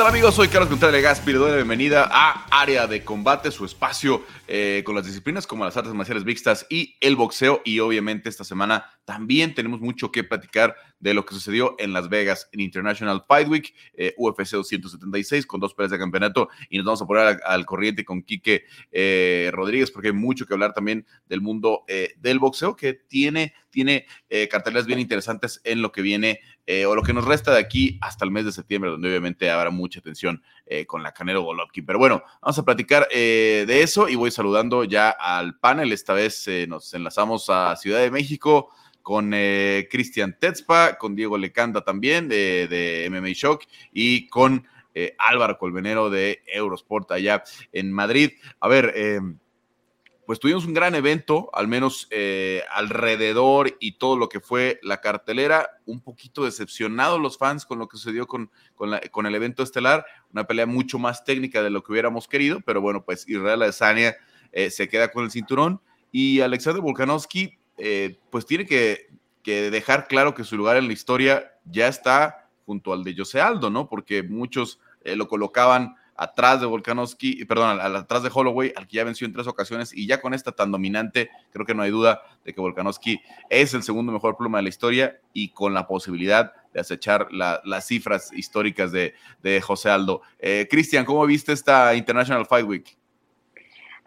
tal amigos? Soy Carlos Contreras Gaspi, le doy la bienvenida a Área de Combate, su espacio eh, con las disciplinas como las artes marciales mixtas y el boxeo. Y obviamente esta semana también tenemos mucho que platicar de lo que sucedió en Las Vegas en International Fight Week, eh, UFC 276, con dos peleas de campeonato. Y nos vamos a poner al, corriente con Quique eh, Rodríguez, porque hay mucho que hablar también del mundo del boxeo, que tiene, tiene carteles bien interesantes en lo que viene o lo que nos resta de aquí hasta el mes de septiembre, donde obviamente habrá mucha atención con la Canelo Golovkin. Pero bueno, vamos a platicar de eso y voy saludando ya al panel. Esta vez nos enlazamos a Ciudad de México con eh, Cristian Tetzpa, con Diego Lecanda también de, MMA Shock y con eh, Álvaro Colmenero de Eurosport allá en Madrid. A ver, pues tuvimos un gran evento, al menos eh, alrededor y todo lo que fue la cartelera. Un poquito decepcionados los fans con lo que sucedió con, con, el evento estelar. Una pelea mucho más técnica de lo que hubiéramos querido, pero bueno, pues Israel Adesanya se queda con el cinturón y Alexander Volkanovski eh, pues tiene que, dejar claro que su lugar en la historia ya está junto al de Jose Aldo, ¿no? Porque muchos eh, lo colocaban atrás de Volkanovski, perdón, atrás de Holloway, al que ya venció en tres ocasiones, y ya con esta tan dominante, creo que no hay duda de que Volkanovski es el segundo mejor pluma de la historia y con la posibilidad de acechar las cifras históricas de, José Aldo. Eh, Cristian, ¿cómo viste esta International Fight Week?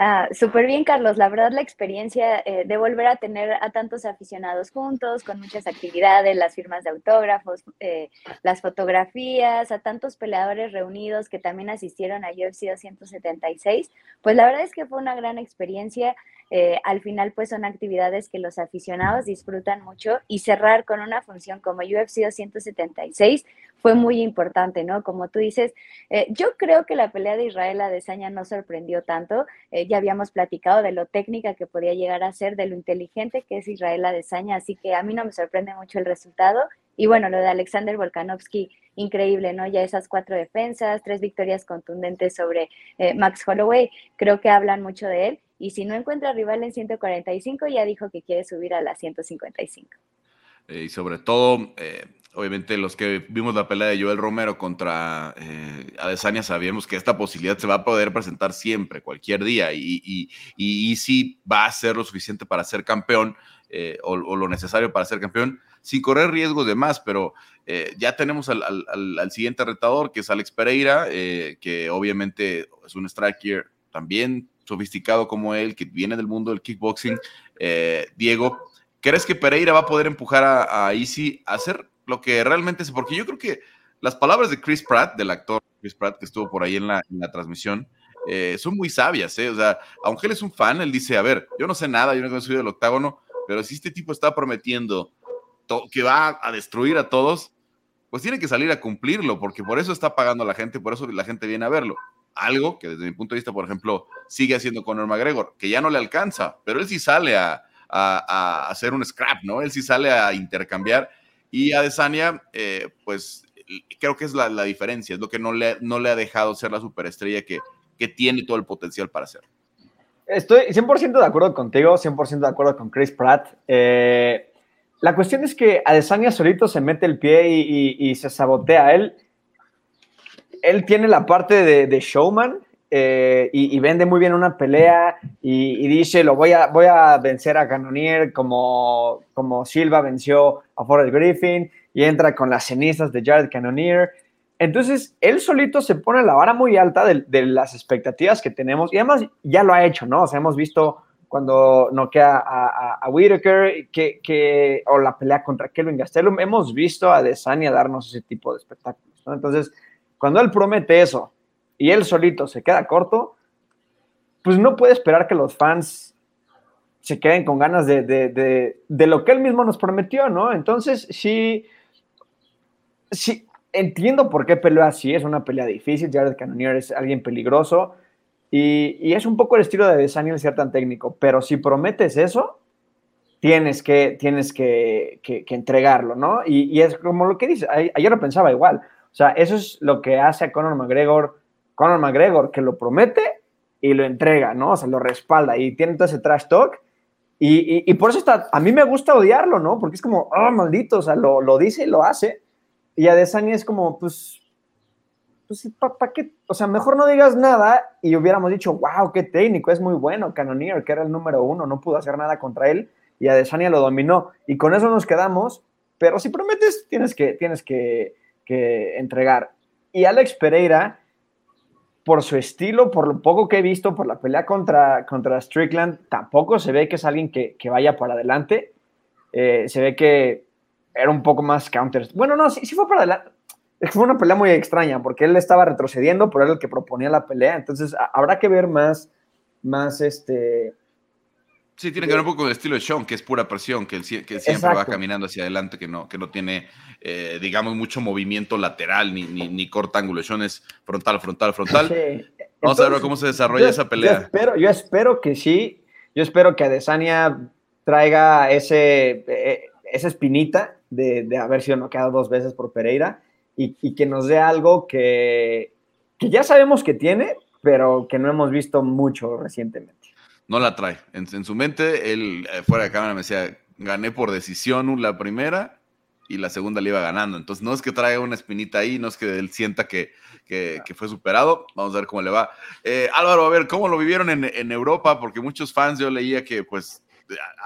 Ah, Súper bien, Carlos. La verdad, la experiencia eh, de volver a tener a tantos aficionados juntos, con muchas actividades, las firmas de autógrafos, eh, las fotografías, a tantos peleadores reunidos que también asistieron a UFC 276, pues la verdad es que fue una gran experiencia. Eh, al final, pues son actividades que los aficionados disfrutan mucho y cerrar con una función como UFC 276 fue muy importante, ¿no? Como tú dices, eh, yo creo que la pelea de Israel a Desaña no sorprendió tanto. Eh, ya habíamos platicado de lo técnica que podía llegar a ser, de lo inteligente que es Israel Desaña, así que a mí no me sorprende mucho el resultado. Y bueno, lo de Alexander Volkanovski, increíble, ¿no? Ya esas cuatro defensas, tres victorias contundentes sobre eh, Max Holloway, creo que hablan mucho de él. Y si no encuentra rival en 145, ya dijo que quiere subir a la 155. y sobre todo, obviamente los que vimos la pelea de Joel Romero contra eh, Adesanya sabíamos que esta posibilidad se va a poder presentar siempre, cualquier día, y, y, y, si va a ser lo suficiente para ser campeón eh, o, lo necesario para ser campeón, sin correr riesgos de más, pero eh, ya tenemos al, al, siguiente retador, que es Alex Pereira, eh, que obviamente es un striker también sofisticado como él, que viene del mundo del kickboxing. Diego, ¿crees que Pereira va a poder empujar a, a Easy a hacer lo que realmente es, porque yo creo que las palabras de Chris Pratt, del actor Chris Pratt que estuvo por ahí en la, transmisión, eh, son muy sabias, ¿eh? O sea, aunque él es un fan, él dice, a ver, yo no sé nada, yo no he subido del octágono, pero si este tipo está prometiendo que va a destruir a todos, pues tiene que salir a cumplirlo, porque por eso está pagando a la gente, por eso la gente viene a verlo. Algo que desde mi punto de vista, por ejemplo, sigue haciendo Conor McGregor, que ya no le alcanza, pero él sí sale a, a hacer un scrap, ¿no? Él sí sale a intercambiar y Adesanya, eh, pues creo que es la, diferencia, es lo que no le, no le ha dejado ser la superestrella que, que tiene todo el potencial para ser. Estoy 100% de acuerdo contigo, 100% de acuerdo con Chris Pratt. Eh, la cuestión es que Adesanya solito se mete el pie y, se sabotea. Él, él tiene la parte de, showman eh, y, vende muy bien una pelea y, dice, lo voy a, voy a vencer a Cannonier como, como Silva venció a Forrest Griffin y entra con las cenizas de Jared Cannonier. Entonces, él solito se pone la vara muy alta de, las expectativas que tenemos y además ya lo ha hecho, ¿no? O sea, hemos visto cuando noquea a, a, Whitaker que, que, o la pelea contra Kelvin Gastelum, hemos visto a Desania darnos ese tipo de espectáculos, ¿no? Entonces, cuando él promete eso y él solito se queda corto, pues no puede esperar que los fans se queden con ganas de, lo que él mismo nos prometió, ¿no? Entonces, sí, sí, entiendo por qué peleó así, es una pelea difícil, Jared Cannonier es alguien peligroso y, es un poco el estilo de Daniel ser tan técnico, pero si prometes eso, tienes que, tienes que, entregarlo, ¿no? Y, es como lo que dice, ayer lo pensaba igual, o sea, eso es lo que hace a Conor McGregor, Conor McGregor, que lo promete y lo entrega, ¿no? O sea, lo respalda y tiene todo ese trash talk y, por eso está, a mí me gusta odiarlo, ¿no? Porque es como, ah, maldito, o sea, lo, lo, dice y lo hace. Y Adesanya es como, pues, pues, ¿para qué? O sea, mejor no digas nada y hubiéramos dicho, wow, qué técnico, es muy bueno. Canonier, que era el número uno, no pudo hacer nada contra él y Adesanya lo dominó. Y con eso nos quedamos, pero si prometes, tienes que, tienes que, que entregar. Y Alex Pereira, por su estilo, por lo poco que he visto, por la pelea contra, contra Strickland, tampoco se ve que es alguien que, que vaya para adelante. Eh, se ve que era un poco más counter. Bueno, no, sí, sí fue para adelante. Fue una pelea muy extraña porque él estaba retrocediendo, pero era el que proponía la pelea. Entonces habrá que ver más, más este. Sí, tiene que ver un poco con el estilo de Sean, que es pura presión, que, que siempre va caminando hacia adelante, que no, que no tiene, eh, digamos, mucho movimiento lateral ni, ni, ni corta ángulo. Sean es frontal, frontal, frontal. Vamos a ver cómo se desarrolla esa pelea. Yo espero, yo espero que sí. Yo espero que Adesanya traiga ese, eh, esa espinita de, de, haber sido noqueado dos veces por Pereira y, y que nos dé algo que, que, ya sabemos que tiene, pero que no hemos visto mucho recientemente. No la trae. En, en su mente, él eh, fuera de cámara me decía, gané por decisión la primera y la segunda le iba ganando. Entonces, no es que traiga una espinita ahí, no es que él sienta que, que, que fue superado. Vamos a ver cómo le va. Eh, Álvaro, a ver, ¿cómo lo vivieron en, en, Europa? Porque muchos fans yo leía que pues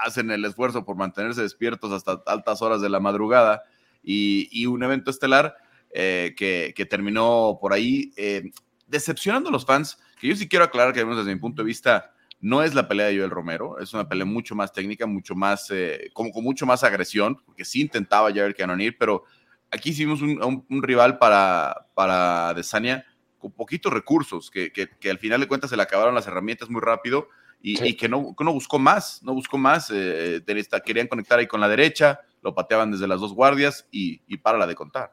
hacen el esfuerzo por mantenerse despiertos hasta altas horas de la madrugada y, y un evento estelar eh, que, que, terminó por ahí eh, decepcionando a los fans, que yo sí quiero aclarar que desde mi punto de vista no es la pelea de Joel Romero, es una pelea mucho más técnica, mucho más, eh, como con mucho más agresión, porque sí intentaba Jared Cannonier, pero aquí hicimos un, un, un, rival para, para Desania con poquitos recursos, que, que, que, al final de cuentas se le acabaron las herramientas muy rápido y, sí. y que, no, que, no, buscó más, no buscó más, eh, querían conectar ahí con la derecha, lo pateaban desde las dos guardias y, y para la de contar.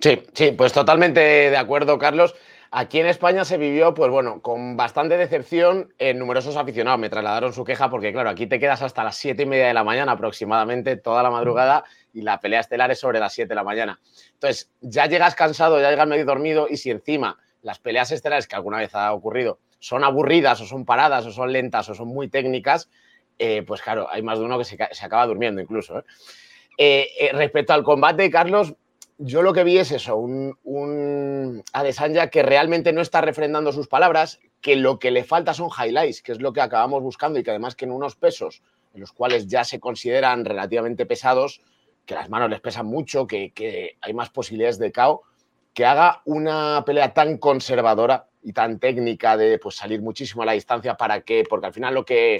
Sí, sí, pues totalmente de acuerdo, Carlos. Aquí en España se vivió, pues bueno, con bastante decepción en numerosos aficionados. Me trasladaron su queja porque, claro, aquí te quedas hasta las siete y media de la mañana aproximadamente, toda la madrugada, y la pelea estelar es sobre las siete de la mañana. Entonces, ya llegas cansado, ya llegas medio dormido, y si encima las peleas estelares, que alguna vez ha ocurrido, son aburridas o son paradas o son lentas o son muy técnicas, eh, pues claro, hay más de uno que se, se acaba durmiendo incluso. ¿eh? Eh, respecto al combate, Carlos, yo lo que vi es eso, un, un Adesanya que realmente no está refrendando sus palabras, que lo que le falta son highlights, que es lo que acabamos buscando y que además que en unos pesos en los cuales ya se consideran relativamente pesados, que las manos les pesan mucho, que, hay más posibilidades de KO, que haga una pelea tan conservadora y tan técnica de pues, salir muchísimo a la distancia para que, porque al final lo que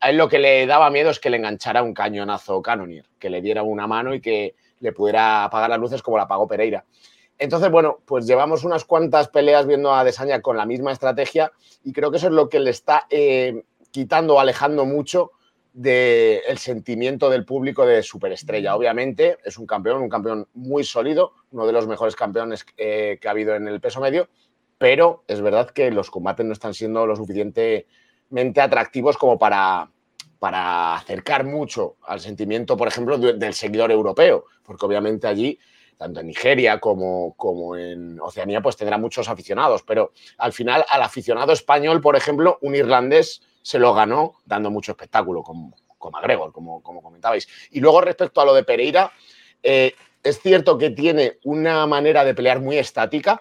a él lo que le daba miedo es que le enganchara un cañonazo Canonier, que le diera una mano y que le pudiera apagar las luces como la apagó Pereira. Entonces, bueno, pues llevamos unas cuantas peleas viendo a Desaña con la misma estrategia y creo que eso es lo que le está eh, quitando o alejando mucho del de sentimiento del público de superestrella. Obviamente es un campeón, un campeón muy sólido, uno de los mejores campeones eh, que ha habido en el peso medio, pero es verdad que los combates no están siendo lo suficientemente atractivos como para, para acercar mucho al sentimiento, por ejemplo, de, del seguidor europeo, porque obviamente allí, tanto en Nigeria como, como en Oceanía, pues tendrá muchos aficionados, pero al final al aficionado español, por ejemplo, un irlandés se lo ganó dando mucho espectáculo, como, como McGregor, como, como comentabais. Y luego respecto a lo de Pereira, eh, es cierto que tiene una manera de pelear muy estática,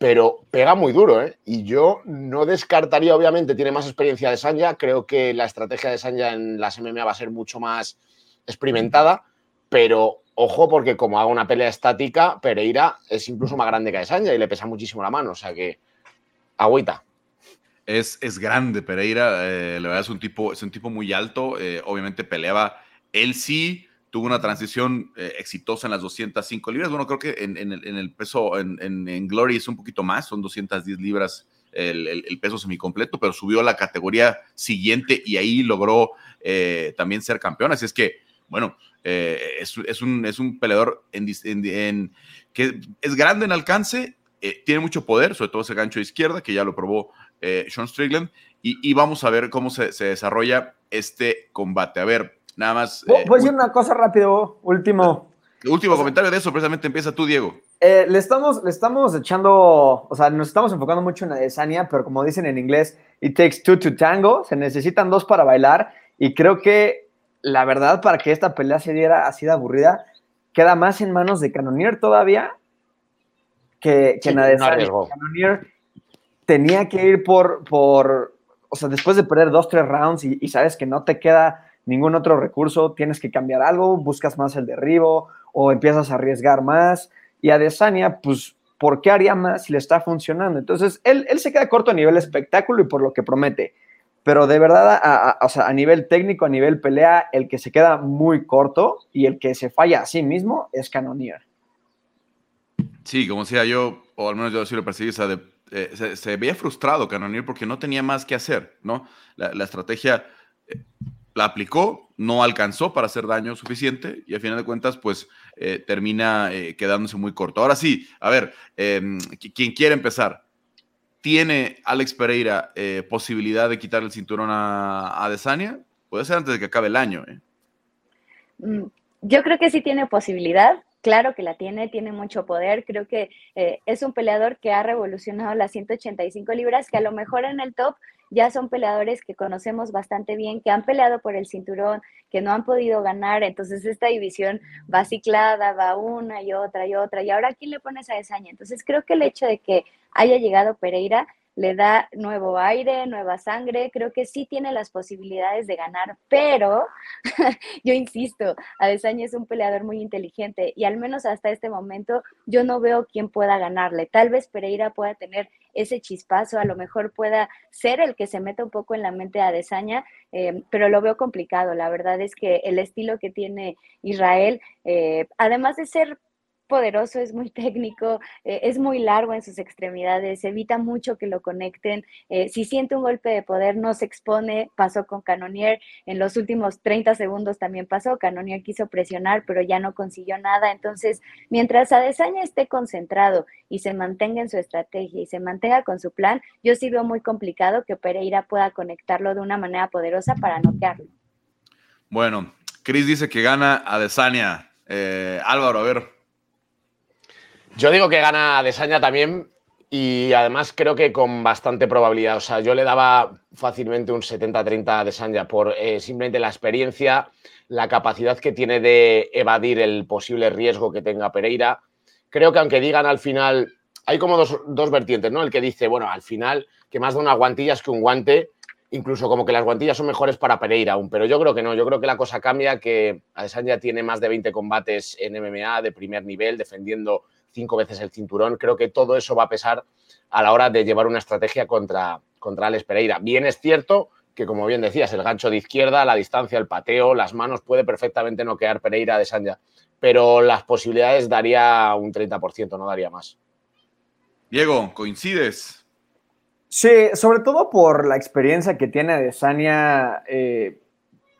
pero pega muy duro, ¿eh? Y yo no descartaría, obviamente, tiene más experiencia de Sanja, creo que la estrategia de Sanja en las MMA va a ser mucho más experimentada, pero ojo porque como haga una pelea estática, Pereira es incluso más grande que de Sanja y le pesa muchísimo la mano, o sea que agüita. Es, es grande Pereira, eh, la verdad es un tipo, es un tipo muy alto, eh, obviamente peleaba, él sí tuvo una transición eh, exitosa en las 205 libras. Bueno, creo que en, el, peso, en, Glory es un poquito más, son 210 libras el, peso semicompleto, pero subió a la categoría siguiente y ahí logró eh, también ser campeón. Así es que, bueno, eh, es, un, es un peleador en, que es grande en alcance, tiene mucho poder, sobre todo ese gancho de izquierda, que ya lo probó Sean Strickland, y, vamos a ver cómo se desarrolla este combate. A ver, Nada más. Eh, Voy a decir una cosa rápido, último. Último o sea, comentario de eso, precisamente empieza tú, Diego. Eh, le, estamos, le estamos echando, o sea, nos estamos enfocando mucho en la Desania, pero como dicen en inglés, it takes two to tango, se necesitan dos para bailar, y creo que la verdad, para que esta pelea se diera así de aburrida, queda más en manos de Canonier todavía que, que tenía que ir por, por, o sea, después de perder dos, tres rounds y, sabes que no te queda ningún otro recurso, tienes que cambiar algo, buscas más el derribo o empiezas a arriesgar más. Y a Desania, pues, ¿por qué haría más si le está funcionando? Entonces, él, él se queda corto a nivel espectáculo y por lo que promete. Pero de verdad, a, sea, a nivel técnico, a nivel pelea, el que se queda muy corto y el que se falla a sí mismo es Canonier. Sí, como decía yo, o al menos yo sí lo percibí, eh, se, veía frustrado Canonier porque no tenía más que hacer, ¿no? La, estrategia eh, la aplicó, no alcanzó para hacer daño suficiente y al final de cuentas, pues eh, termina quedándose muy corto. Ahora sí, a ver, em, quien quiere empezar, ¿tiene Alex Pereira posibilidad de quitar el cinturón a, a Desania? Puede ser antes de que acabe el año. Mm, yo creo que sí tiene posibilidad. Claro que la tiene, tiene mucho poder. Creo que eh, es un peleador que ha revolucionado las 185 libras, que a lo mejor en el top ya son peleadores que conocemos bastante bien, que han peleado por el cinturón, que no han podido ganar. Entonces esta división va ciclada, va una y otra y otra. Y ahora, ¿quién le pone esa desaña? Entonces creo que el hecho de que haya llegado Pereira le da nuevo aire, nueva sangre, creo que sí tiene las posibilidades de ganar, pero yo insisto, Adesanya es un peleador muy inteligente y al menos hasta este momento yo no veo quién pueda ganarle. Tal vez Pereira pueda tener ese chispazo, a lo mejor pueda ser el que se meta un poco en la mente de Adesanya, eh, pero lo veo complicado. La verdad es que el estilo que tiene Israel, eh, además de ser poderoso, es muy técnico, eh, es muy largo en sus extremidades, evita mucho que lo conecten. Eh, si siente un golpe de poder, no se expone. Pasó con Canonier. En los últimos 30 segundos también pasó. Canonier quiso presionar, pero ya no consiguió nada. Entonces, mientras Adesanya esté concentrado y se mantenga en su estrategia y se mantenga con su plan, yo sí veo muy complicado que Pereira pueda conectarlo de una manera poderosa para noquearlo. Bueno, Chris dice que gana Adesanya. Eh, Álvaro, a ver, yo digo que gana Desaña también y además creo que con bastante probabilidad. O sea, yo le daba fácilmente un 70-30 a Desaña por eh, simplemente la experiencia, la capacidad que tiene de evadir el posible riesgo que tenga Pereira. Creo que aunque digan al final, hay como dos, vertientes, ¿no? El que dice, bueno, al final que más de una guantilla es que un guante, incluso como que las guantillas son mejores para Pereira aún, pero yo creo que no, yo creo que la cosa cambia, que Adesanya tiene más de 20 combates en MMA de primer nivel, defendiendo cinco veces el cinturón. Creo que todo eso va a pesar a la hora de llevar una estrategia contra, contra Alex Pereira. Bien es cierto que, como bien decías, el gancho de izquierda, la distancia, el pateo, las manos, puede perfectamente noquear Pereira de Sanja, pero las posibilidades daría un 30%, no daría más. Diego, ¿coincides? Sí, sobre todo por la experiencia que tiene Adesanya. Eh,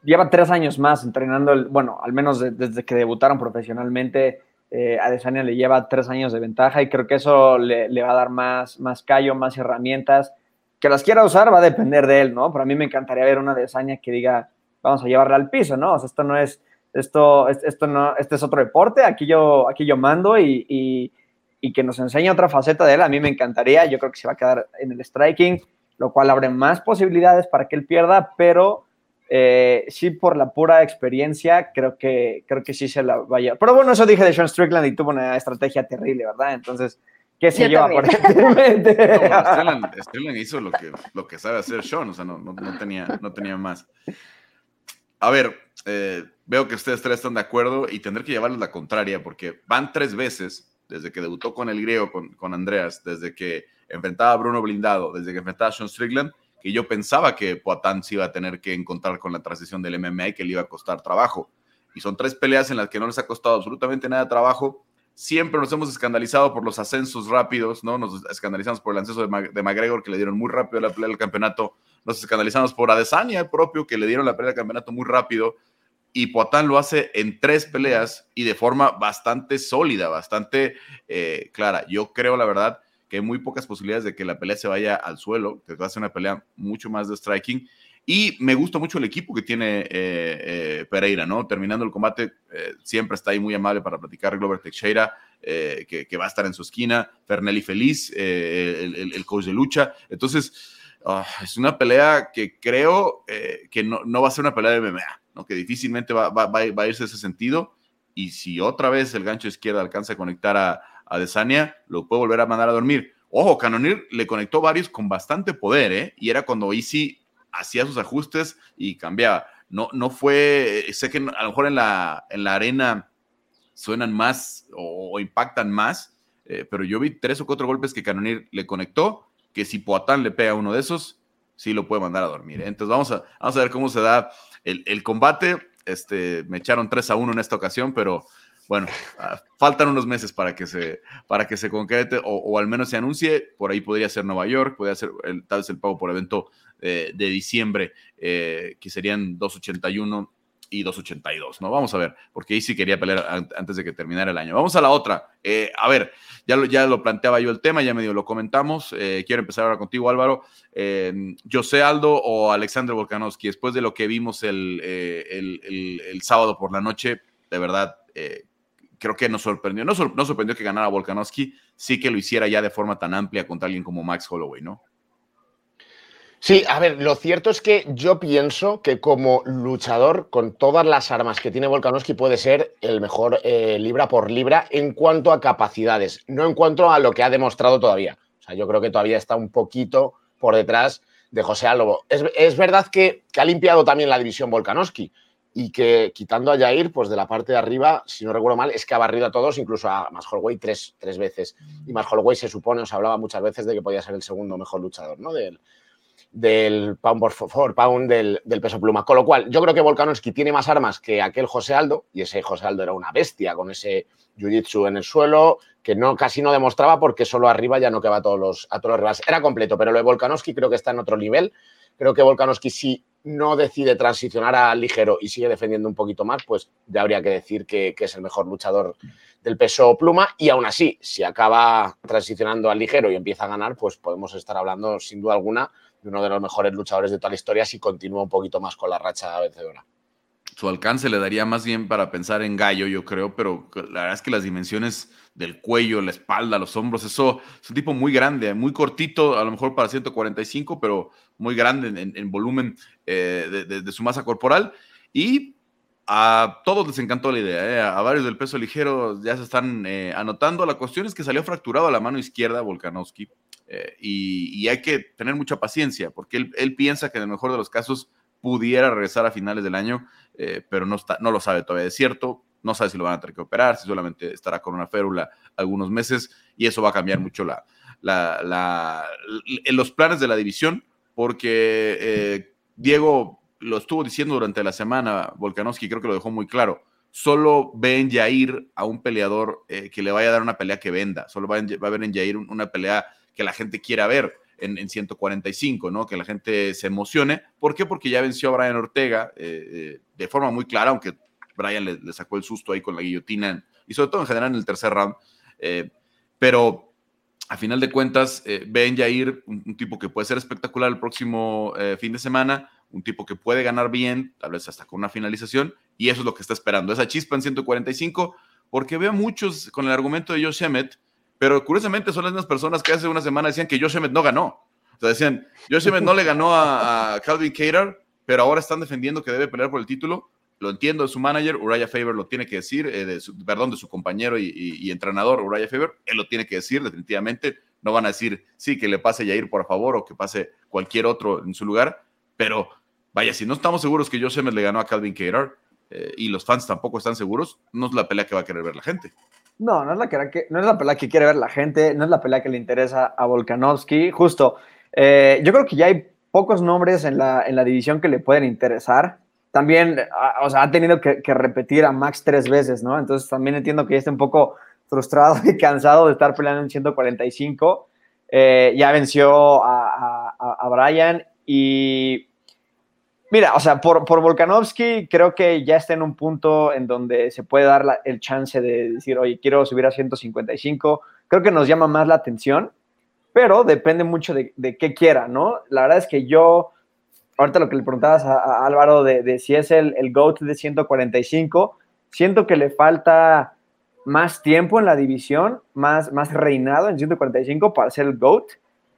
lleva tres años más entrenando, bueno, al menos desde que debutaron profesionalmente eh, Adesanya le lleva tres años de ventaja y creo que eso le, va a dar más, más callo, más herramientas. Que las quiera usar va a depender de él, ¿no? Pero a mí me encantaría ver una Adesanya que diga, vamos a llevarla al piso, ¿no? O sea, esto no es, esto, esto no, este es otro deporte, aquí yo, aquí yo mando y, y, y que nos enseñe otra faceta de él, a mí me encantaría, yo creo que se va a quedar en el striking, lo cual abre más posibilidades para que él pierda, pero eh, sí, por la pura experiencia, creo que, creo que sí se la vaya. Pero bueno, eso dije de Sean Strickland y tuvo una estrategia terrible, ¿verdad? Entonces, ¿qué se lleva aparentemente? Strickland, hizo lo que, lo que sabe hacer Sean, o sea, no, no, tenía, no tenía más. A ver, eh, veo que ustedes tres están de acuerdo y tendré que llevarles la contraria porque van tres veces desde que debutó con el griego, con, con Andreas, desde que enfrentaba a Bruno Blindado, desde que enfrentaba a Sean Strickland que yo pensaba que Poatán se iba a tener que encontrar con la transición del MMA y que le iba a costar trabajo. Y son tres peleas en las que no les ha costado absolutamente nada trabajo. Siempre nos hemos escandalizado por los ascensos rápidos, ¿no? Nos escandalizamos por el ascenso de, McGregor, que le dieron muy rápido la pelea del campeonato. Nos escandalizamos por Adesanya, el propio, que le dieron la pelea del campeonato muy rápido. Y Poatán lo hace en tres peleas y de forma bastante sólida, bastante eh, clara. Yo creo, la verdad, que hay muy pocas posibilidades de que la pelea se vaya al suelo, que va a ser una pelea mucho más de striking. Y me gusta mucho el equipo que tiene eh, eh, Pereira, ¿no? Terminando el combate, eh, siempre está ahí muy amable para platicar Glover Teixeira, que, va a estar en su esquina, Fernelli Feliz, el, el, coach de lucha. Entonces, ah, es una pelea que creo que no, no, va a ser una pelea de MMA, ¿no? Que difícilmente va, va, va, a irse ese sentido. Y si otra vez el gancho izquierda alcanza a conectar a, a Desania, lo puede volver a mandar a dormir. Ojo, Canonir le conectó varios con bastante poder, ¿eh? Y era cuando Easy hacía sus ajustes y cambiaba. No, no fue, sé que a lo mejor en la, en la arena suenan más o, impactan más, eh, pero yo vi tres o cuatro golpes que Canonir le conectó, que si Poatán le pega uno de esos, sí lo puede mandar a dormir. ¿eh? Entonces vamos a, vamos a ver cómo se da el, el combate. Este, me echaron 3 a 1 en esta ocasión, pero bueno, ah, faltan unos meses para que se, para que se concrete o, al menos se anuncie. Por ahí podría ser Nueva York, podría ser el, tal vez el pago por evento eh, de diciembre, eh, que serían 281 y 282, ¿no? Vamos a ver, porque ahí sí quería pelear antes de que terminara el año. Vamos a la otra. Eh, a ver, ya lo, ya lo planteaba yo el tema, ya medio lo comentamos. quiero empezar ahora contigo, Álvaro. José Aldo o Alexander Volkanovski, después de lo que vimos el, el, el sábado por la noche, de verdad, creo que nos sorprendió. No, sorprendió que ganara Volkanovski, sí que lo hiciera ya de forma tan amplia contra alguien como Max Holloway, ¿no? Sí, a ver, lo cierto es que yo pienso que como luchador, con todas las armas que tiene Volkanovski, puede ser el mejor eh, libra por libra en cuanto a capacidades, no en cuanto a lo que ha demostrado todavía. O sea, yo creo que todavía está un poquito por detrás de José Álvaro. Es, es verdad que, que, ha limpiado también la división Volkanovski, y que quitando a Jair, pues de la parte de arriba, si no recuerdo mal, es que ha barrido a todos, incluso a Max Holloway tres, tres veces. Y Max Holloway se supone, os hablaba muchas veces de que podía ser el segundo mejor luchador, ¿no? Del, del pound por pound del, del, peso pluma. Con lo cual, yo creo que Volkanovski tiene más armas que aquel José Aldo, y ese José Aldo era una bestia con ese jiu-jitsu en el suelo, que no, casi no demostraba porque solo arriba ya no quedaba a todos los, a todos los rivales. Era completo, pero lo de Volkanovski creo que está en otro nivel. Creo que Volkanovski sí no decide transicionar al ligero y sigue defendiendo un poquito más, pues ya habría que decir que, es el mejor luchador del peso pluma. Y aún así, si acaba transicionando al ligero y empieza a ganar, pues podemos estar hablando sin duda alguna de uno de los mejores luchadores de toda la historia si continúa un poquito más con la racha vencedora. Su alcance le daría más bien para pensar en gallo, yo creo, pero la verdad es que las dimensiones del cuello, la espalda, los hombros, eso es un tipo muy grande, muy cortito, a lo mejor para 145, pero muy grande en, volumen eh, de, su masa corporal. Y a todos les encantó la idea, eh, a varios del peso ligero ya se están eh, anotando. La cuestión es que salió fracturado a la mano izquierda Volkanovski y, hay que tener mucha paciencia porque él, él, piensa que en el mejor de los casos pudiera regresar a finales del año, pero no, está, no lo sabe todavía. Es cierto, no sabe si lo van a tener que operar, si solamente estará con una férula algunos meses y eso va a cambiar mucho la, la, los planes de la división porque eh, Diego lo estuvo diciendo durante la semana, Volkanovski creo que lo dejó muy claro, solo ven en Jair a un peleador eh, que le vaya a dar una pelea que venda, solo va, a ver en Jair una pelea que la gente quiera ver. En, 145, ¿no? Que la gente se emocione. ¿Por qué? Porque ya venció a Brian Ortega eh, de forma muy clara, aunque Brian le, sacó el susto ahí con la guillotina y sobre todo en general en el tercer round. Eh, pero a final de cuentas, eh, ven Jair, un, tipo que puede ser espectacular el próximo eh, fin de semana, un tipo que puede ganar bien, tal vez hasta con una finalización, y eso es lo que está esperando. Esa chispa en 145, porque veo muchos con el argumento de Josh Emmett, pero curiosamente son las mismas personas que hace una semana decían que Josh Emmett no ganó. O sea, decían, Josh Emmett no le ganó a, Calvin Cater, pero ahora están defendiendo que debe pelear por el título lo entiendo de su manager, Uriah Faber lo tiene que decir, eh, de su, perdón, de su compañero y, entrenador, Uriah Faber, él lo tiene que decir, definitivamente. No van a decir, sí, que le pase Yair, por favor, o que pase cualquier otro en su lugar, pero vaya, si no estamos seguros que Joseph le ganó a Calvin Cater eh, y los fans tampoco están seguros, no es la pelea que va a querer ver la gente. No, no es la, que, no es la pelea que quiere ver la gente, no es la pelea que le interesa a Volkanovski. Justo, eh, yo creo que ya hay pocos nombres en la, en la división que le pueden interesar también, o sea, ha tenido que, repetir a Max tres veces, ¿no? Entonces también entiendo que ya está un poco frustrado y cansado de estar peleando en 145. Eh, ya venció a, a, Brian y mira, o sea, por, por Volkanovski creo que ya está en un punto en donde se puede dar el chance de decir, oye, quiero subir a 155. Creo que nos llama más la atención, pero depende mucho de, de qué quiera, ¿no? La verdad es que yo ahorita lo que le preguntabas a, Álvaro de, si es el, el GOAT de 145, siento que le falta más tiempo en la división, más, más reinado en 145 para ser el GOAT.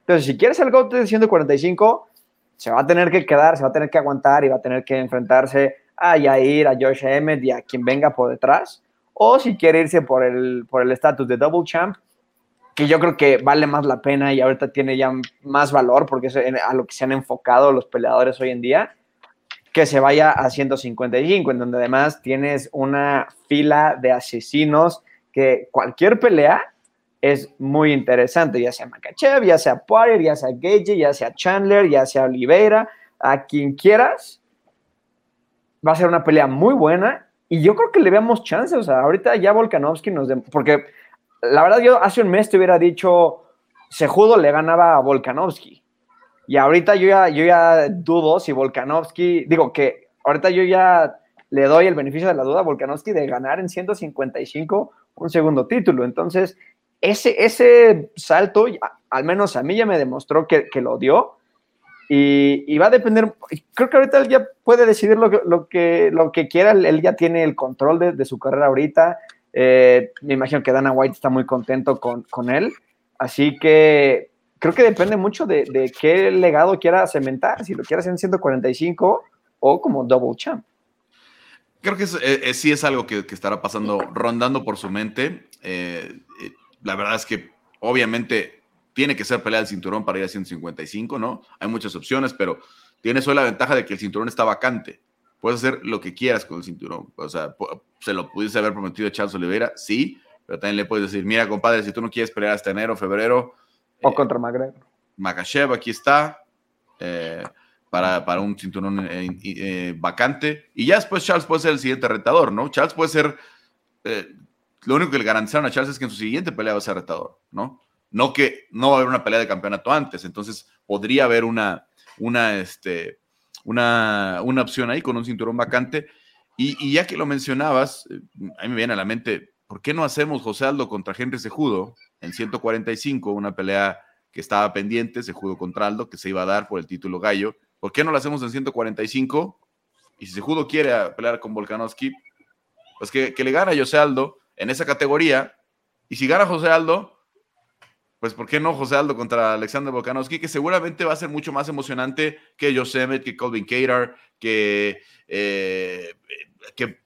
Entonces, si quieres el GOAT de 145, se va a tener que quedar, se va a tener que aguantar y va a tener que enfrentarse a Yair, a Josh Emmett y a quien venga por detrás. o si quiere irse por el por el estatus de double champ, que yo creo que vale más la pena y ahorita tiene ya más valor porque es a lo que se han enfocado los peleadores hoy en día, que se vaya a 155, en donde además tienes una fila de asesinos que cualquier pelea es muy interesante, ya sea Makachev, ya sea Poirier, ya sea Gage, ya sea Chandler, ya sea Oliveira, a quien quieras, va a ser una pelea muy buena. Y yo creo que le veamos chance, o sea, ahorita ya Volkanovski nos... porque la verdad yo hace un mes te hubiera dicho, Sejudo le ganaba a Volkanovski. Y ahorita yo ya, yo ya dudo si Volkanovski, digo que ahorita yo ya le doy el beneficio de la duda a Volkanovski de ganar en 155 un segundo título, entonces ese, ese salto, al menos a mí ya me demostró que, lo dio. Y, va a depender, creo que ahorita él ya puede decidir lo que, lo que, lo que quiera, él ya tiene el control de, su carrera ahorita. Eh, me imagino que Dana White está muy contento con, él. Así que creo que depende mucho de, qué legado quiera cementar, si lo quiere hacer en 145 o como double champ. Creo que eh, sí es algo que, estará pasando, rondando por su mente. Eh, la verdad es que obviamente tiene que ser pelea del cinturón para ir a 155, ¿no? Hay muchas opciones, pero tiene solo la ventaja de que el cinturón está vacante. Puedes hacer lo que quieras con el cinturón. O sea, se lo pudiese haber prometido a Charles Oliveira, sí, pero también le puedes decir, mira, compadre, si tú no quieres pelear hasta enero, febrero. O eh, contra McGregor. Makashev, aquí está. Eh, para, para, un cinturón eh, vacante. Y ya después Charles puede ser el siguiente retador, ¿no? Charles puede ser lo único que le garantizaron a Charles es que en su siguiente pelea va a ser retador, ¿no? No que no va a haber una pelea de campeonato antes, entonces podría haber una, una, este, una, una opción ahí con un cinturón vacante. Y, ya que lo mencionabas, eh, a mí me viene a la mente, ¿por qué no hacemos José Aldo contra Henry Sejudo en 145, una pelea que estaba pendiente, Sejudo contra Aldo, que se iba a dar por el título gallo? ¿Por qué no lo hacemos en 145? Y si Sejudo quiere pelear con Volkanovski, pues que, que le gane a José Aldo en esa categoría. Y si gana José Aldo, pues ¿por qué no José Aldo contra Alexander Volkanovski? Que seguramente va a ser mucho más emocionante que Yosemite, que Colvin Cater, que, eh, que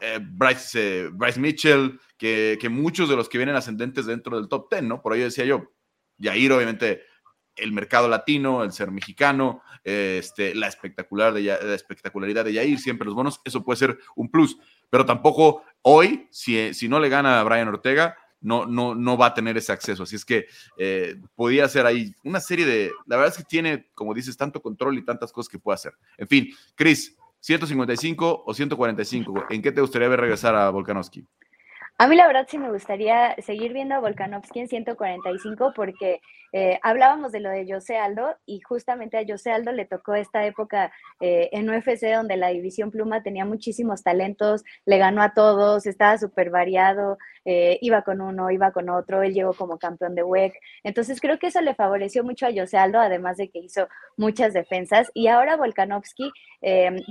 eh, Bryce, Bryce, Mitchell, que, muchos de los que vienen ascendentes dentro del top 10, ¿no? Por ahí decía yo, Yair, obviamente, el mercado latino, el ser mexicano, este, la, espectacular de, la espectacularidad de Yair, siempre los bonos, eso puede ser un plus, pero tampoco hoy, si, si no le gana a Brian Ortega, no, no, no va a tener ese acceso. Así es que eh, podía ser ahí una serie de, la verdad es que tiene, como dices, tanto control y tantas cosas que puede hacer. En fin, Chris, 155 o 145, ¿en qué te gustaría ver regresar a Volkanovski? A mí la verdad sí me gustaría seguir viendo a Volkanovski en 145 porque eh, hablábamos de lo de José Aldo y justamente a José Aldo le tocó esta época eh, en UFC donde la división pluma tenía muchísimos talentos, le ganó a todos, estaba súper variado, eh, iba con uno, iba con otro, él llegó como campeón de WEC. Entonces creo que eso le favoreció mucho a José Aldo, además de que hizo muchas defensas. Y ahora Volkanovski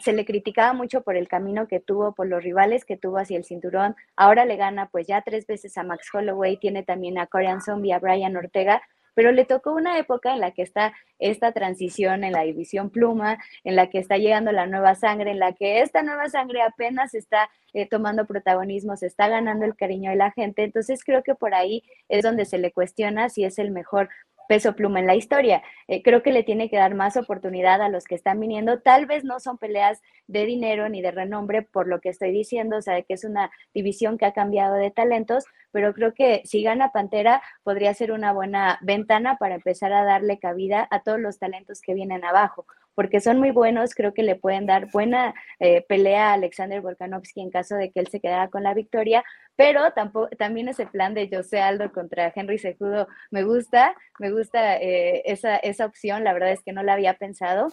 se le criticaba mucho por el camino que tuvo, por los rivales que tuvo hacia el cinturón. Ahora le gana pues ya tres veces a Max Holloway, tiene también a Korean Zombie, a Brian Ortega pero le tocó una época en la que está esta transición en la división pluma, en la que está llegando la nueva sangre, en la que esta nueva sangre apenas está eh, tomando protagonismo, se está ganando el cariño de la gente. Entonces creo que por ahí es donde se le cuestiona si es el mejor peso pluma en la historia. Eh, creo que le tiene que dar más oportunidad a los que están viniendo. Tal vez no son peleas de dinero ni de renombre por lo que estoy diciendo, o sea, que es una división que ha cambiado de talentos, pero creo que si gana Pantera podría ser una buena ventana para empezar a darle cabida a todos los talentos que vienen abajo porque son muy buenos, creo que le pueden dar buena eh, pelea a Alexander Volkanovski en caso de que él se quedara con la victoria, pero tampoco, también ese plan de José Aldo contra Henry Sejudo me gusta, me gusta eh, esa, esa opción, la verdad es que no la había pensado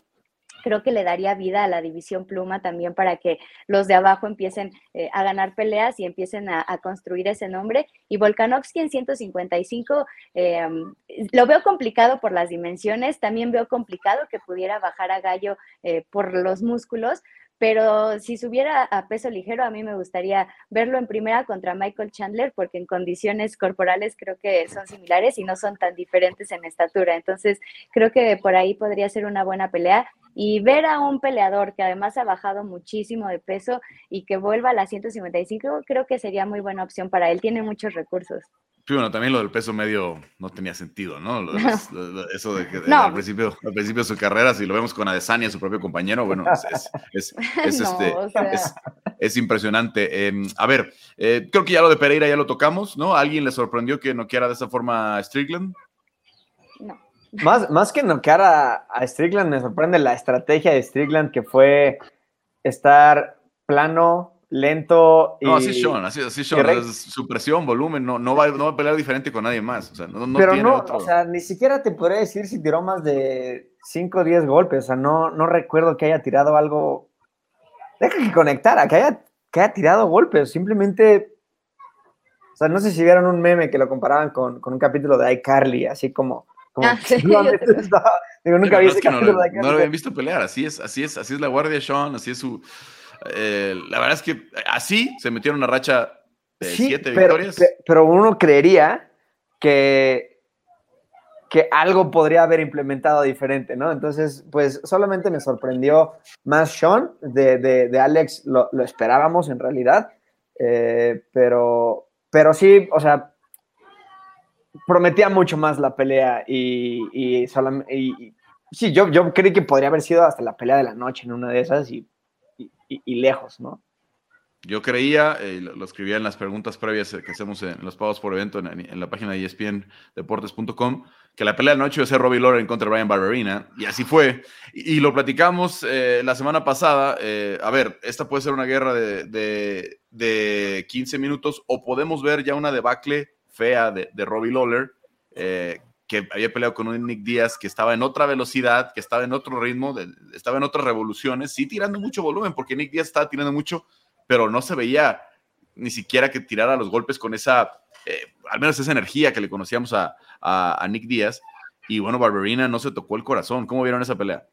creo que le daría vida a la división pluma también para que los de abajo empiecen eh, a ganar peleas y empiecen a, construir ese nombre. Y Volkanovski en 155 eh, lo veo complicado por las dimensiones, también veo complicado que pudiera bajar a Gallo por los músculos, pero si subiera a peso ligero, a mí me gustaría verlo en primera contra Michael Chandler, porque en condiciones corporales creo que son similares y no son tan diferentes en estatura. Entonces, creo que por ahí podría ser una buena pelea. Y ver a un peleador que además ha bajado muchísimo de peso y que vuelva a las 155, creo que sería muy buena opción para él. Tiene muchos recursos. Sí, bueno, también lo del peso medio no tenía sentido, ¿no? eso de que al, principio, al principio de su carrera, si lo vemos con Adesanya, su propio compañero, bueno, es, este, impresionante. Em, a ver, eh, creo que ya lo de Pereira ya lo tocamos, ¿no? ¿Alguien le sorprendió que no quiera de esa forma a Strickland? No. Más, más que noquear a, a Strickland, me sorprende la estrategia de Strickland que fue estar plano, lento. Y, no, así es Sean, así, así Sean, su presión, volumen, no, no, va, no va a pelear diferente con nadie más. O sea, no, Pero no, o sea, ni siquiera te podría decir si tiró más de 5 o 10 golpes. O sea, no, no recuerdo que haya tirado algo. Deja que conectara, que haya, que haya tirado golpes. Simplemente. O sea, no sé si vieron un meme que lo comparaban con, con un capítulo de iCarly, así como. como ah, sí, digo, nunca vi ese capítulo no, de iCarly. No lo habían visto pelear, así es, así es, así es la guardia Sean, así es su eh, la verdad es que así se metieron una racha de siete victorias. Pero uno creería que, que algo podría haber implementado diferente, ¿no? Entonces, pues solamente me sorprendió más Sean, de, de, Alex lo, esperábamos en realidad, eh, pero, pero sí, o sea, prometía mucho más la pelea y, y, y sí, yo, yo creí que podría haber sido hasta la pelea de la noche en una de esas y y, lejos, ¿no? Yo creía, eh, lo, escribía en las preguntas previas que hacemos en, los pagos por evento en, la página de espndeportes.com, que la pelea de noche iba a ser Robbie Lawler contra de Brian Barberina, y así fue. Y, lo platicamos eh, la semana pasada. Eh, a ver, esta puede ser una guerra de, de, 15 minutos, o podemos ver ya una debacle fea de, de Robbie Lawler, que había peleado con un Nick Díaz que estaba en otra velocidad, que estaba en otro ritmo, estaba en otras revoluciones, sí tirando mucho volumen, porque Nick Díaz estaba tirando mucho, pero no se veía ni siquiera que tirara los golpes con esa, eh, al menos esa energía que le conocíamos a, Nick Díaz. Y bueno, Barberina no se tocó el corazón. ¿Cómo vieron esa pelea?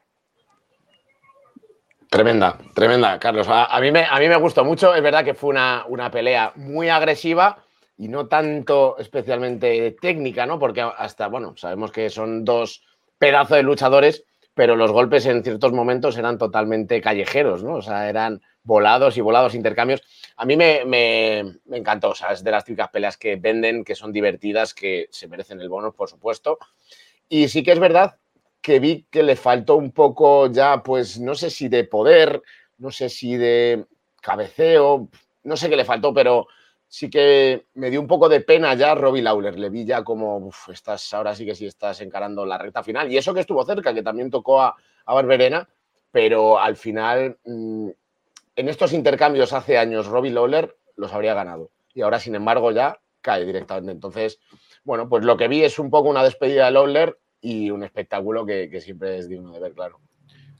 Tremenda, tremenda, Carlos. A, mí, me, a mí me gustó mucho. Es verdad que fue una, una pelea muy agresiva y no tanto especialmente técnica, ¿no? Porque hasta, bueno, sabemos que son dos pedazos de luchadores, pero los golpes en ciertos momentos eran totalmente callejeros, ¿no? O sea, eran volados y volados intercambios. A mí me, me, encantó, o es de las típicas peleas que venden, que son divertidas, que se merecen el bonus, por supuesto. Y sí que es verdad que vi que le faltó un poco ya, pues, no sé si de poder, no sé si de cabeceo, no sé qué le faltó, pero sí que me dio un poco de pena ya Robbie Lawler. Le vi ya como, estás, ahora sí que sí estás encarando la recta final. Y eso que estuvo cerca, que también tocó a, a Barberena, pero al final, mm, en estos intercambios hace años, Robbie Lawler los habría ganado. Y ahora, sin embargo, ya cae directamente. Entonces, bueno, pues lo que vi es un poco una despedida de Lawler y un espectáculo que, siempre es digno de ver, claro.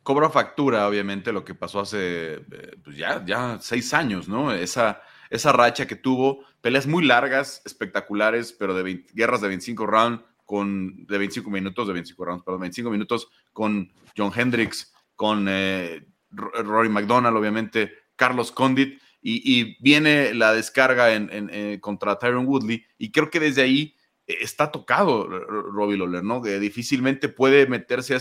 Cobra factura, obviamente, lo que pasó hace eh, pues ya, ya seis años, ¿no? Esa esa racha que tuvo, peleas muy largas, espectaculares, pero de guerras de 25 rounds, con, de 25 minutos, de 25 rounds, perdón, 25 minutos con John Hendricks, con eh, Rory McDonald, obviamente, Carlos Condit, y, viene la descarga en, eh, contra Tyron Woodley, y creo que desde ahí eh, está tocado Robbie Lawler, ¿no? Que difícilmente puede meterse a,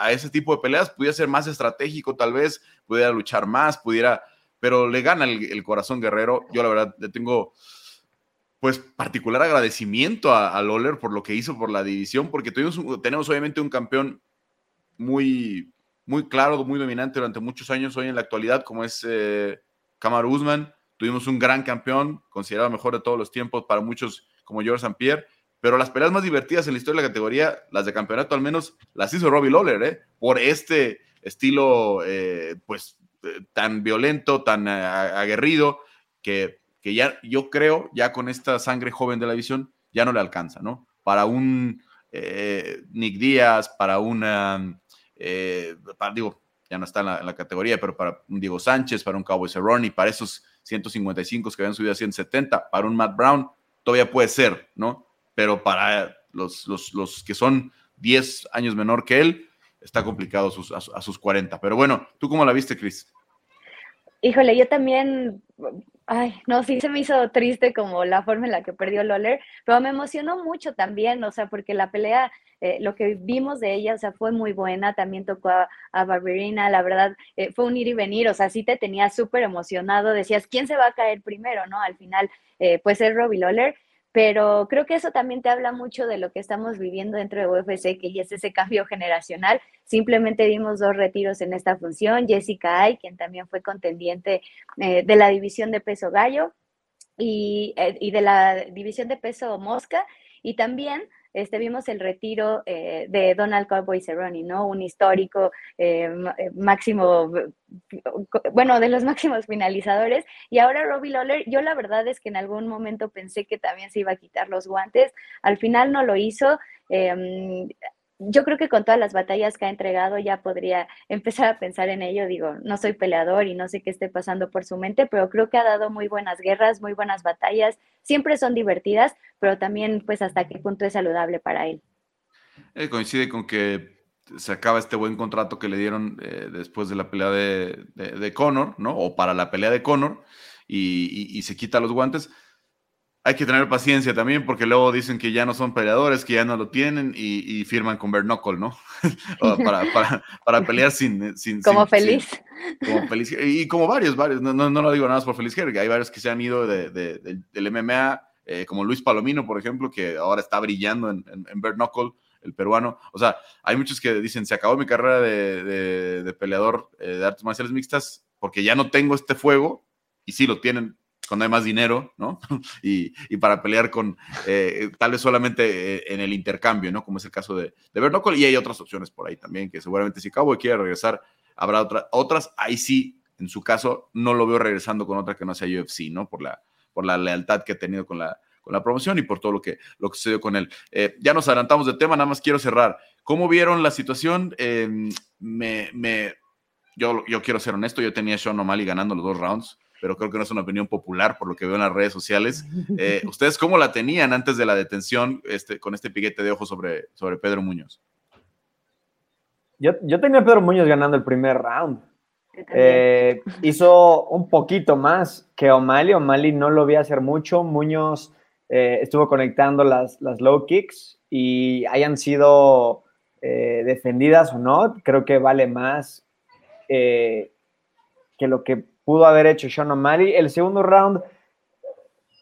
a, ese tipo de peleas, pudiera ser más estratégico tal vez, pudiera luchar más, pudiera pero le gana el, corazón guerrero. Yo la verdad le tengo pues particular agradecimiento a, a, Lawler por lo que hizo por la división, porque tuvimos, tenemos obviamente un campeón muy, muy claro, muy dominante durante muchos años hoy en la actualidad, como es eh. Tuvimos un gran campeón, considerado mejor de todos los tiempos para muchos como George St. Pierre, pero las peleas más divertidas en la historia de la categoría, las de campeonato al menos, las hizo Robbie Lawler, ¿eh? por este estilo, eh, pues tan violento, tan eh, aguerrido, que, que, ya yo creo, ya con esta sangre joven de la división, ya no le alcanza, ¿no? Para un eh, Nick Díaz, para una, digo, ya no está en la, categoría, pero para un Diego Sánchez, para un Cowboy Cerrone, para esos 155 que habían subido a 170, para un Matt Brown, todavía puede ser, ¿no? Pero para los, los, los que son 10 años menor que él, está complicado a sus, a, sus 40. Pero bueno, ¿tú cómo la viste, Cris? Híjole, yo también Ay, no, sí se me hizo triste como la forma en la que perdió Lawler, pero me emocionó mucho también, o sea, porque la pelea, eh, lo que vimos de ella, o sea, fue muy buena, también tocó a, a Barberina, la verdad, eh, fue un ir y venir, o sea, sí te tenía súper emocionado, decías, ¿quién se va a caer primero, no? Al final, eh, pues es Robbie Lawler, pero creo que eso también te habla mucho de lo que estamos viviendo dentro de UFC, que ya es ese cambio generacional. Simplemente vimos dos retiros en esta función. Jessica Ay, quien también fue contendiente eh, de la división de peso gallo y, eh, y de la división de peso mosca. Y también este, vimos el retiro eh, de Donald Cowboy Cerrone, ¿no? Un histórico eh, eh, máximo, bueno, de los máximos finalizadores. Y ahora Robbie Lawler, yo la verdad es que en algún momento pensé que también se iba a quitar los guantes. Al final no lo hizo. Eh, yo creo que con todas las batallas que ha entregado ya podría empezar a pensar en ello. Digo, no soy peleador y no sé qué esté pasando por su mente, pero creo que ha dado muy buenas guerras, muy buenas batallas. Siempre son divertidas, pero también pues hasta qué punto es saludable para él. Eh, coincide con que se acaba este buen contrato que le dieron eh, después de la pelea de, de, Conor, ¿no? O para la pelea de Conor y se quita los guantes hay que tener paciencia también porque luego dicen que ya no son peleadores, que ya no lo tienen y, y firman con Bernocle, ¿no? para, para, para, pelear sin... sin como sin, feliz. Sin, como feliz. Y como varios, varios. No, no, no, lo digo nada más por feliz Hay varios que se han ido de, de, de, del MMA, eh, como Luis Palomino, por ejemplo, que ahora está brillando en, en, en Bernocle, el peruano. O sea, hay muchos que dicen, se acabó mi carrera de, peleador eh, de artes marciales mixtas porque ya no tengo este fuego. Y sí, lo tienen cuando hay más dinero, ¿no? y, para pelear con, eh, tal vez solamente eh, en el intercambio, ¿no? Como es el caso de, de y hay otras opciones por ahí también, que seguramente si Cowboy quiere regresar, habrá otra, otras, ahí sí, en su caso, no lo veo regresando con otra que no sea UFC, ¿no? Por la, por la lealtad que ha tenido con la, con la promoción y por todo lo que, lo que sucedió con él. Eh, ya nos adelantamos de tema, nada más quiero cerrar. ¿Cómo vieron la situación? Eh, me, me, yo, yo quiero ser honesto, yo tenía a Sean O'Malley ganando los dos rounds pero creo que no es una opinión popular por lo que veo en las redes sociales. Eh, ¿Ustedes cómo la tenían antes de la detención este, con este piquete de ojo sobre, sobre Pedro Muñoz? Yo, yo tenía a Pedro Muñoz ganando el primer round. Eh, hizo un poquito más que O'Malley. O'Malley no lo vi hacer mucho. Muñoz eh, estuvo conectando las, las low kicks y hayan sido eh, defendidas o no, creo que vale más que lo que pudo haber hecho Sean O'Malley. El segundo round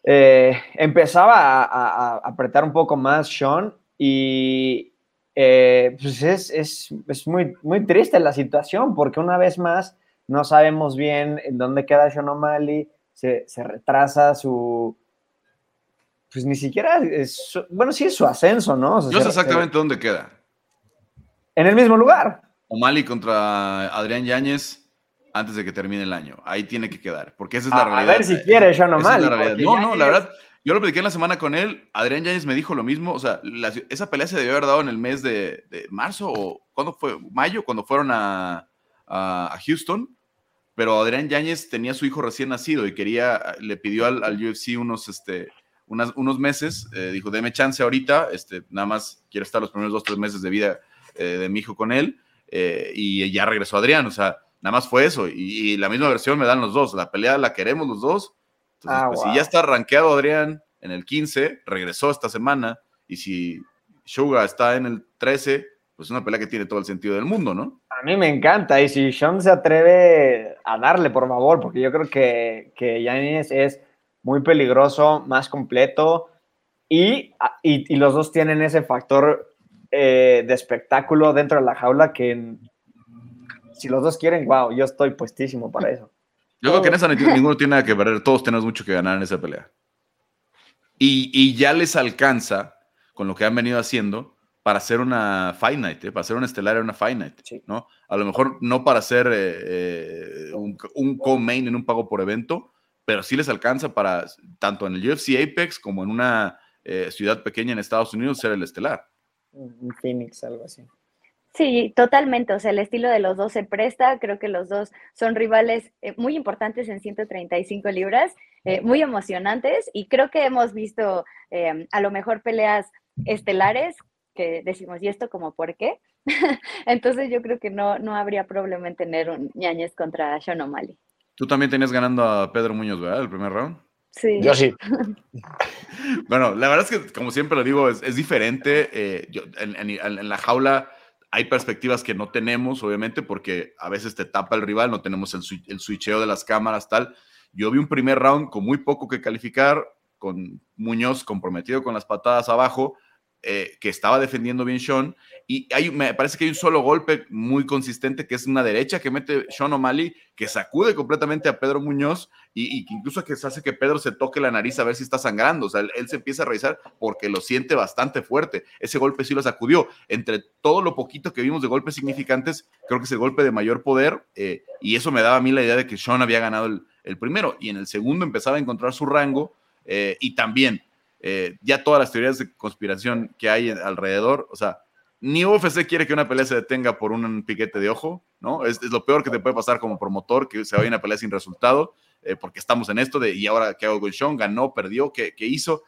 eh, empezaba a, a, a, apretar un poco más Sean y eh, pues es, es, es, muy, muy triste la situación porque una vez más no sabemos bien en dónde queda Sean O'Malley, se, se, retrasa su... Pues ni siquiera es, bueno, sí es su ascenso, ¿no? O sea, Yo sé exactamente se, dónde queda. En el mismo lugar. O'Malley contra Adrián Yáñez antes de que termine el año. Ahí tiene que quedar, porque esa es la a, realidad. A ver si quiere, yo no mal. No, no, la verdad, yo lo platiqué en la semana con él, Adrián Yáñez me dijo lo mismo, o sea, la, esa pelea se debió haber dado en el mes de, de marzo o ¿cuándo fue? Mayo, cuando fueron a, a, a, Houston, pero Adrián Yáñez tenía a su hijo recién nacido y quería, le pidió al, al UFC unos, este, unas, unos meses, eh, dijo, deme chance ahorita, este, nada más quiero estar los primeros dos, tres meses de vida eh, de mi hijo con él, eh, y ya regresó Adrián, o sea, Nada más fue eso. Y, y, la misma versión me dan los dos. La pelea la queremos los dos. Entonces, ah, pues, wow. si ya está rankeado Adrián en el 15, regresó esta semana. Y si Suga está en el 13, pues es una pelea que tiene todo el sentido del mundo, ¿no? A mí me encanta. Y si Sean se atreve a darle, por favor, porque yo creo que, que Yanis es muy peligroso, más completo. Y, y, y los dos tienen ese factor eh, de espectáculo dentro de la jaula que si los dos quieren, wow, yo estoy puestísimo para eso. Yo creo que en esa ninguno tiene nada que perder, todos tenemos mucho que ganar en esa pelea. Y, y, ya les alcanza con lo que han venido haciendo para hacer una Fight Night, ¿eh? para hacer una estelar en una Fight Night, sí. ¿no? A lo mejor no para hacer eh, eh, un, un co-main en un pago por evento, pero sí les alcanza para, tanto en el UFC Apex como en una ciudad pequeña en Estados Unidos, ser el estelar. En Phoenix, algo así. Sí, totalmente. O sea, el estilo de los dos se presta. Creo que los dos son rivales eh, muy importantes en 135 libras, eh, muy emocionantes. Y creo que hemos visto eh, a lo mejor peleas estelares que decimos, ¿y esto como por qué? Entonces yo creo que no, no habría problema en tener un ñañez contra Sean O'Malley. Tú también tenías ganando a Pedro Muñoz, ¿verdad? El primer round. Sí. Yo sí. bueno, la verdad es que, como siempre lo digo, es, diferente. Eh, en, la jaula hay perspectivas que no tenemos, obviamente, porque a veces te tapa el rival, no tenemos el, el switcheo de las cámaras, tal. Yo vi un primer round con muy poco que calificar, con Muñoz comprometido con las patadas abajo, eh, que estaba defendiendo bien Sean. Y hay, me parece que hay un solo golpe muy consistente, que es una derecha que mete Sean O'Malley, que sacude completamente a Pedro Muñoz y, que incluso que se hace que Pedro se toque la nariz a ver si está sangrando. O sea, él, se empieza a revisar porque lo siente bastante fuerte. Ese golpe sí lo sacudió. Entre todo lo poquito que vimos de golpes significantes, creo que es el golpe de mayor poder. Eh, y eso me daba a mí la idea de que Sean había ganado el, primero. Y en el segundo empezaba a encontrar su rango. Eh, y también eh, ya todas las teorías de conspiración que hay alrededor, o sea, ni UFC quiere que una pelea se detenga por un piquete de ojo, ¿no? Es, lo peor que te puede pasar como promotor, que se vaya una pelea sin resultado, eh, porque estamos en esto de, ¿y ahora qué hago con Sean? ¿Ganó? ¿Perdió? ¿Qué, hizo?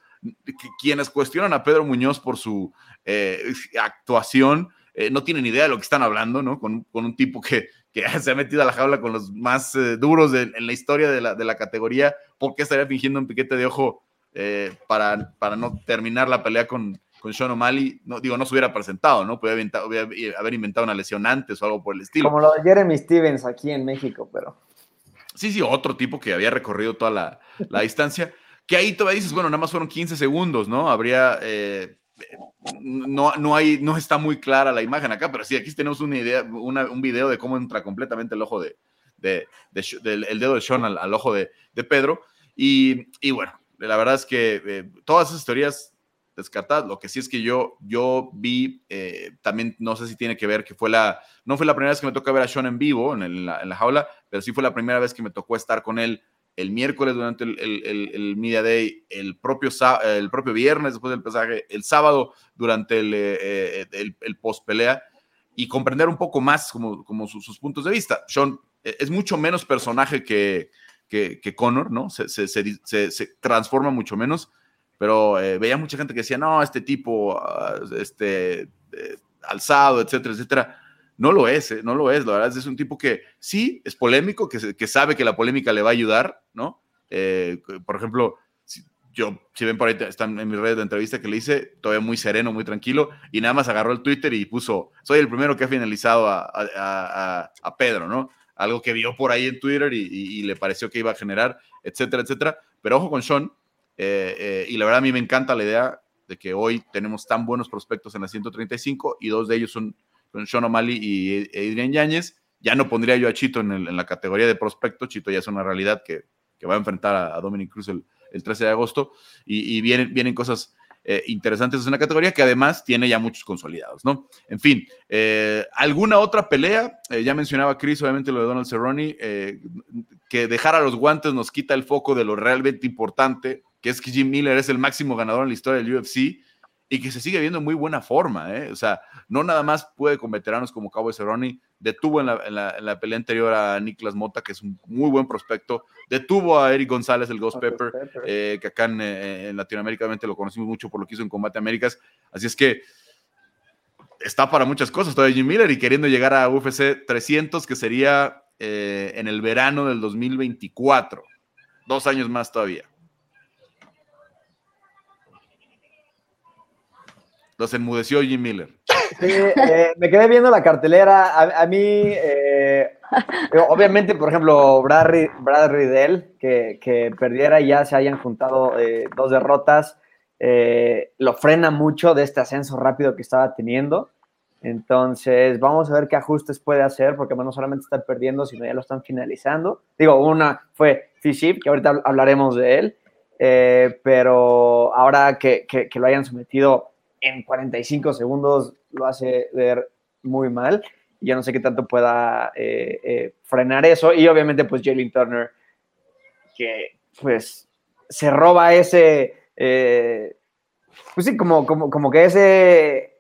quienes cuestionan a Pedro Muñoz por su eh, actuación, no tienen idea de lo que están hablando, ¿no? Con, un tipo que, que, se ha metido a la jaula con los más duros en la historia de la, de la categoría, ¿por qué estaría fingiendo un piquete de ojo? Eh, para, para no terminar la pelea con, con Sean O'Malley, no, digo, no se hubiera presentado, ¿no? Podría haber inventado una lesión antes o algo por el estilo. Como lo de Jeremy Stevens aquí en México, pero. Sí, sí, otro tipo que había recorrido toda la, la distancia. Que ahí todavía dices, bueno, nada más fueron 15 segundos, ¿no? Habría. Eh, no, no, hay, no está muy clara la imagen acá, pero sí, aquí tenemos una idea, un video de cómo entra completamente el ojo de, de, del el dedo de Sean al, al ojo de, de Pedro. Y, y, bueno, la verdad es que eh, todas esas teorías descartadas, lo que sí es que yo, yo vi, eh, también no sé si tiene que ver que fue la, no fue la primera vez que me tocó ver a Sean en vivo en, la, jaula, pero sí fue la primera vez que me tocó estar con él el miércoles durante el, el, Media Day, el propio, el propio viernes después del pesaje, el sábado durante el, eh, el, post pelea y comprender un poco más como, como sus puntos de vista. Sean es mucho menos personaje que, que, que ¿no? Se, se, se, transforma mucho menos, pero eh, veía mucha gente que decía, no, este tipo, ah, este, eh, alzado, etcétera, etcétera. No lo es, ¿eh? no lo es, la verdad es un tipo que sí, es polémico, que, que sabe que la polémica le va a ayudar, ¿no? por ejemplo, si, yo, si ven por ahí, están en mis redes de entrevista que le hice, todavía muy sereno, muy tranquilo, y nada más agarró el Twitter y puso, soy el primero que ha finalizado a, a, a Pedro, ¿no? Algo que vio por ahí en Twitter y, le pareció que iba a generar, etcétera, etcétera. Pero ojo con Sean, eh, eh, y la verdad a mí me encanta la idea de que hoy tenemos tan buenos prospectos en la 135 y dos de ellos son, Sean O'Malley y Adrian Yáñez. Ya no pondría yo a Chito en, la categoría de prospecto, Chito ya es una realidad que, va a enfrentar a, Dominic Cruz el, 13 de agosto y, vienen cosas eh, interesantes. Es una categoría que además tiene ya muchos consolidados, ¿no? En fin, eh, ¿alguna otra pelea? Eh, ya mencionaba Chris, obviamente lo de Donald Cerrone, que dejar a los guantes nos quita el foco de lo realmente importante, que es que Jim Miller es el máximo ganador en la historia del UFC y que se sigue viendo en muy buena forma. ¿eh? O sea, no nada más puede con veteranos como Cabo Cerrone, detuvo en la, pelea anterior a Niklas Mota, que es un muy buen prospecto, detuvo a Eric González, el Ghost Pepper, eh, que acá eh, en, Latinoamérica lo conocimos mucho por lo que hizo en Combate Américas. Así es que está para muchas cosas todavía Jim Miller y queriendo llegar a UFC 300, que sería en el verano del 2024. Dos años más todavía. Los enmudeció Jim Miller. Sí, eh, me quedé viendo la cartelera. A, mí, eh, obviamente, por ejemplo, Brad, Riddell, que, perdiera y ya se hayan juntado eh, dos derrotas, lo frena mucho de este ascenso rápido que estaba teniendo. Entonces, vamos a ver qué ajustes puede hacer, porque no solamente están perdiendo, sino ya lo están finalizando. Digo, una fue Fiship, que ahorita hablaremos de él, pero ahora que, que lo hayan sometido en 45 segundos lo hace ver muy mal. Yo no sé qué tanto pueda eh, eh, frenar eso. Y obviamente, pues Jalen Turner, que pues se roba ese, eh, pues sí, como, como, como que ese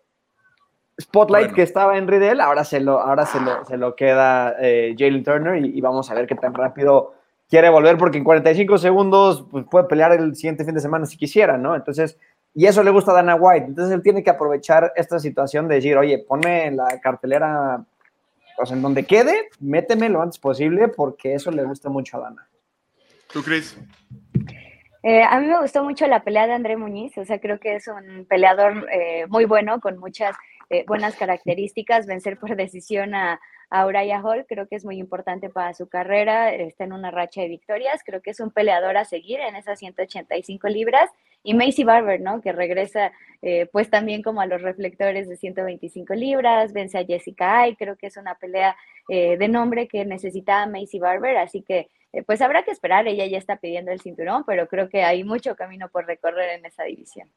spotlight que estaba en Riddle, ahora se lo, ahora se lo, se lo queda Jalen Turner y, vamos a ver qué tan rápido quiere volver, porque en 45 segundos pues, puede pelear el siguiente fin de semana si quisiera, ¿no? Entonces, y eso le gusta a Dana White. Entonces él tiene que aprovechar esta situación de decir, oye, ponme en la cartelera o sea, en donde quede, méteme lo antes posible porque eso le gusta mucho a Dana. ¿Tú, Cris? Eh, a mí me gustó mucho la pelea de André Muñiz, o sea, creo que es un peleador eh, muy bueno, con muchas eh, buenas características. Vencer por decisión a, a Uriah Hall creo que es muy importante para su carrera, está en una racha de victorias, creo que es un peleador a seguir en esas 185 libras. Y Macy Barber, ¿no? Que regresa pues también como a los reflectores de 125 libras, vence a Jessica Ay, creo que es una pelea de nombre que necesitaba Macy Barber, así que eh, pues habrá que esperar, ella ya está pidiendo el cinturón, pero creo que hay mucho camino por recorrer en esa división.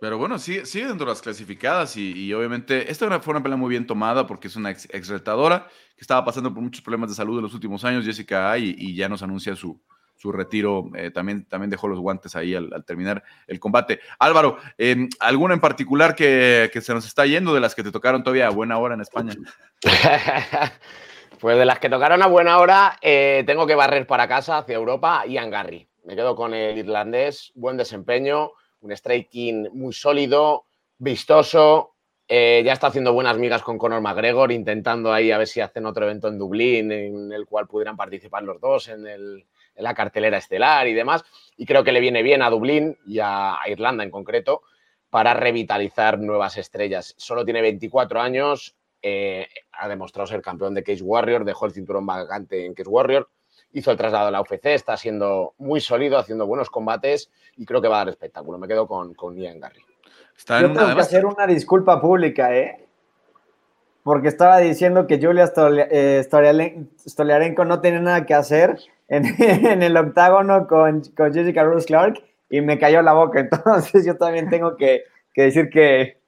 Pero bueno, sigue, sigue dentro de las clasificadas y, obviamente esta fue una pelea muy bien tomada porque es una ex, retadora que estaba pasando por muchos problemas de salud en los últimos años, Jessica y, y ya nos anuncia su, su retiro. Eh, también, también dejó los guantes ahí al, terminar el combate. Álvaro, eh, ¿alguna en particular que, que, se nos está yendo de las que te tocaron todavía a buena hora en España? Pues de las que tocaron a buena hora, eh, tengo que barrer para casa hacia Europa y Garry. Me quedo con el irlandés, buen desempeño, un striking muy sólido, vistoso. Eh, ya está haciendo buenas migas con Conor McGregor, intentando ahí a ver si hacen otro evento en Dublín en el cual pudieran participar los dos en, la cartelera estelar y demás. Y creo que le viene bien a Dublín y a Irlanda en concreto para revitalizar nuevas estrellas. Solo tiene 24 años, eh, ha demostrado ser campeón de Cage Warrior, dejó el cinturón vacante en Cage Warrior, hizo el traslado a la UFC, está siendo muy sólido, haciendo buenos combates y creo que va a dar espectáculo. Me quedo con, con Ian Garry. Yo tengo que hacer una disculpa pública, ¿eh? Porque estaba diciendo que Julia eh, Stoliarenko no tiene nada que hacer en, el octágono con, con, Jessica Rose Clark y me cayó la boca. Entonces yo también tengo que decir que,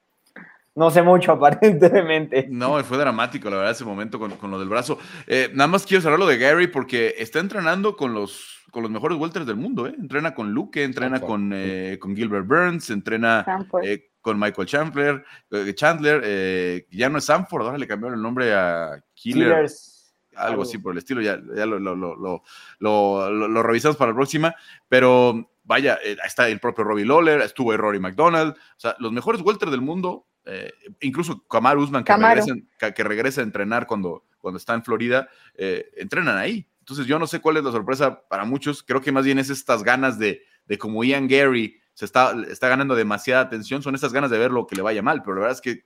no sé mucho aparentemente. No, fue dramático, la verdad, ese momento con, lo del brazo. Eh, nada más quiero cerrar lo de Gary porque está entrenando con los, con los mejores welters del mundo. ¿eh? Entrena con Luke, entrena con, eh, con Gilbert Burns, entrena eh, con Michael Chandler. Chandler ya no es Sanford, ahora le cambiaron el nombre a Killer. Algo así por el estilo, ya, ya lo, lo, lo, lo, revisamos para la próxima. Pero vaya, está el propio Robbie Lawler, estuvo Rory McDonald. O sea, los mejores welters del mundo eh, incluso Kamar Usman, que regresa, a entrenar cuando, cuando está en Florida, eh, entrenan ahí. Entonces yo no sé cuál es la sorpresa para muchos, creo que más bien es estas ganas de, de como Ian Gary se está, está ganando demasiada atención, son estas ganas de ver lo que le vaya mal, pero la verdad es que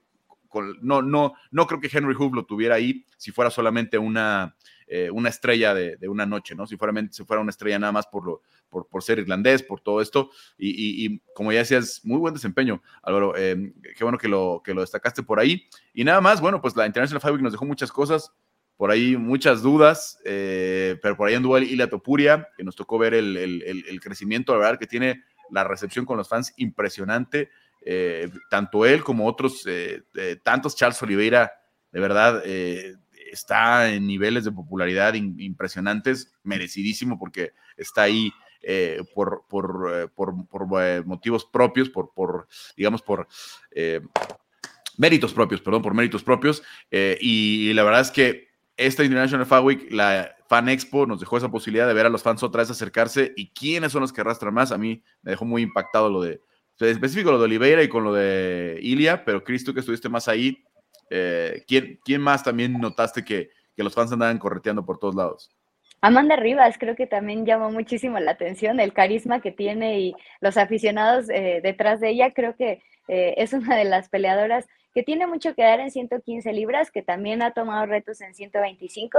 no, no, no creo que Henry Hoof lo tuviera ahí si fuera solamente una, eh, una estrella de, una noche, ¿no? Si fuera, si fuera una estrella nada más por, lo, por, ser irlandés, por todo esto. Y, como ya decías, muy buen desempeño, Álvaro. Eh, qué bueno que lo, que lo destacaste por ahí. Y nada más, bueno, pues la International Fight Week nos dejó muchas cosas por ahí muchas dudas, eh, pero por ahí anduvo Ilia Topuria, que nos tocó ver el, crecimiento, la verdad que tiene la recepción con los fans impresionante, tanto él como otros, tantos Charles Oliveira, de verdad, está en niveles de popularidad impresionantes, merecidísimo porque está ahí eh, por, por, eh, eh, motivos propios, por, por digamos, por méritos propios, perdón, por méritos propios. Y, la verdad es que esta International Fan Week, la Fan Expo, nos dejó esa posibilidad de ver a los fans otra vez acercarse y quiénes son los que arrastran más. A mí me dejó muy impactado lo de, específico lo de Oliveira y con lo de Ilia, pero Cristo que estuviste más ahí, eh, ¿quién, ¿quién, más también notaste que, los fans andaban correteando por todos lados? Amanda Rivas creo que también llamó muchísimo la atención, el carisma que tiene y los aficionados eh, detrás de ella, creo que eh, es una de las peleadoras que tiene mucho que dar en 115 libras, que también ha tomado retos en 125,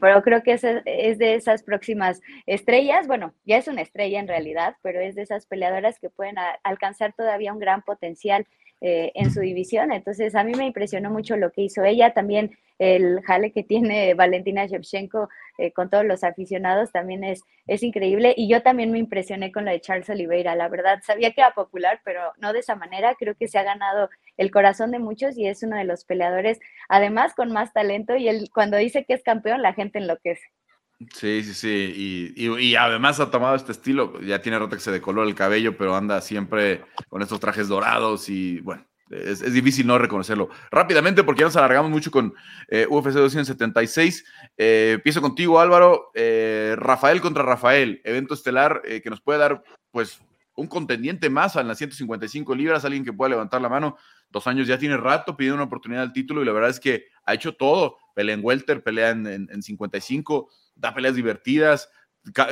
pero creo que es, es, de esas próximas estrellas, bueno, ya es una estrella en realidad, pero es de esas peleadoras que pueden alcanzar todavía un gran potencial eh, en su división. Entonces, a mí me impresionó mucho lo que hizo ella. También el jale que tiene Valentina Shevchenko eh, con todos los aficionados también es, es increíble. Y yo también me impresioné con lo de Charles Oliveira. La verdad, sabía que era popular, pero no de esa manera. Creo que se ha ganado el corazón de muchos y es uno de los peleadores, además, con más talento. Y él, cuando dice que es campeón, la gente enloquece. Sí, sí, sí. Y, además ha tomado este estilo. Ya tiene rato que se decoló el cabello, pero anda siempre con estos trajes dorados y bueno, es, difícil no reconocerlo. Rápidamente, porque ya nos alargamos mucho con eh, UFC 276. Eh, empiezo contigo, Álvaro. Eh, Rafael contra Rafael, evento estelar que nos puede dar, pues, un contendiente más a las 155 libras, alguien que pueda levantar la mano. dos años ya tiene rato pidiendo una oportunidad al título y la verdad es que ha hecho todo. Pelea en Welter, pelea en, 55, da peleas divertidas,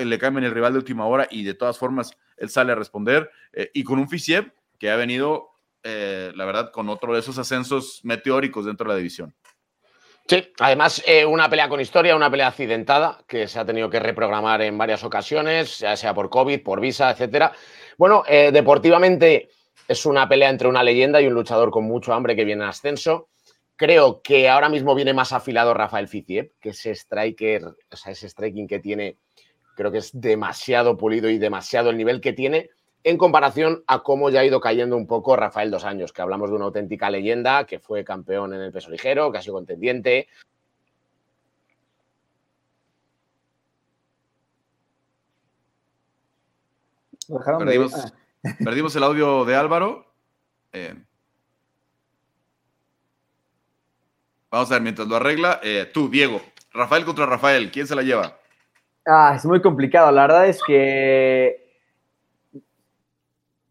le cambian el rival de última hora y de todas formas él sale a responder. Eh, y con un Fisiev que ha venido, eh, la verdad, con otro de esos ascensos meteóricos dentro de la división. Sí, además eh, una pelea con historia, una pelea accidentada que se ha tenido que reprogramar en varias ocasiones, ya sea por COVID, por visa, etcétera. Bueno, eh, deportivamente es una pelea entre una leyenda y un luchador con mucho hambre que viene en ascenso. Creo que ahora mismo viene más afilado Rafael Fiziev, que ese striker, o sea, ese striking que tiene, creo que es demasiado pulido y demasiado el nivel que tiene en comparación a cómo ya ha ido cayendo un poco Rafael Dos Años, que hablamos de una auténtica leyenda, que fue campeón en el peso ligero, que ha sido contendiente. Perdimos, el audio de Álvaro. Eh, vamos a ver, mientras lo arregla, eh, tú, Diego, Rafael contra Rafael, ¿quién se la lleva? Ah, es muy complicado. La verdad es que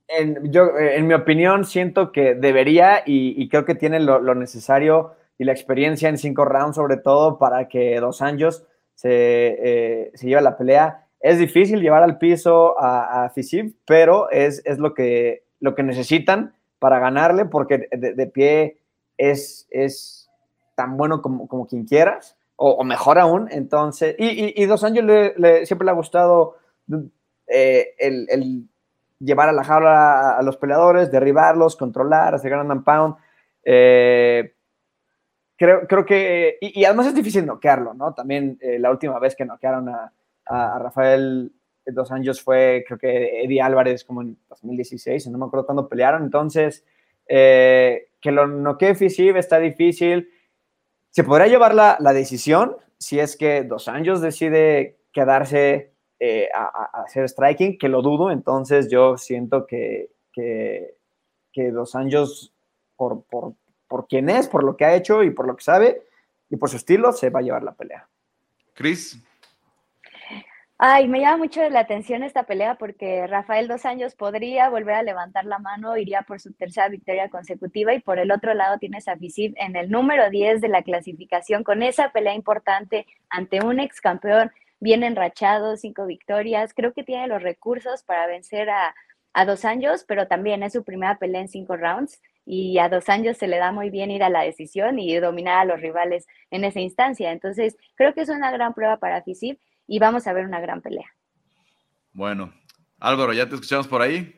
en, yo, en mi opinión, siento que debería y, creo que tiene lo, necesario y la experiencia en cinco rounds, sobre todo, para que Dos Anjos se, eh, se lleve la pelea. Es difícil llevar al piso a, a pero es, es, lo, que, lo que necesitan para ganarle, porque de, pie es, es tan bueno como, quien quieras, o, mejor aún. Entonces, y, y, Dos Anjos le, siempre le ha gustado eh, el, llevar a la jaula a, los peleadores, derribarlos, controlar, hacer ground and pound. Eh, creo, creo que, y, además es difícil noquearlo, ¿no? También eh, la última vez que noquearon a, a, Rafael Dos Anjos fue, creo que Eddie Álvarez, como en 2016, no me acuerdo cuándo pelearon. Entonces, que lo noquee Fisib está difícil. Se podría llevar la, decisión si es que Dos Anjos decide quedarse eh, a, hacer striking, que lo dudo, entonces yo siento que, que, Dos Anjos, por, por, por quién es, por lo que ha hecho y por lo que sabe y por su estilo, se va a llevar la pelea. Chris. Ay, me llama mucho la atención esta pelea porque Rafael Dos Años podría volver a levantar la mano, iría por su tercera victoria consecutiva y por el otro lado tienes a Fisib en el número 10 de la clasificación con esa pelea importante ante un ex campeón bien enrachado, cinco victorias. Creo que tiene los recursos para vencer a, Dos Años, pero también es su primera pelea en cinco rounds y a Dos Años se le da muy bien ir a la decisión y dominar a los rivales en esa instancia. Entonces, creo que es una gran prueba para Fisib y vamos a ver una gran pelea. Bueno, Álvaro, ¿ya te escuchamos por ahí?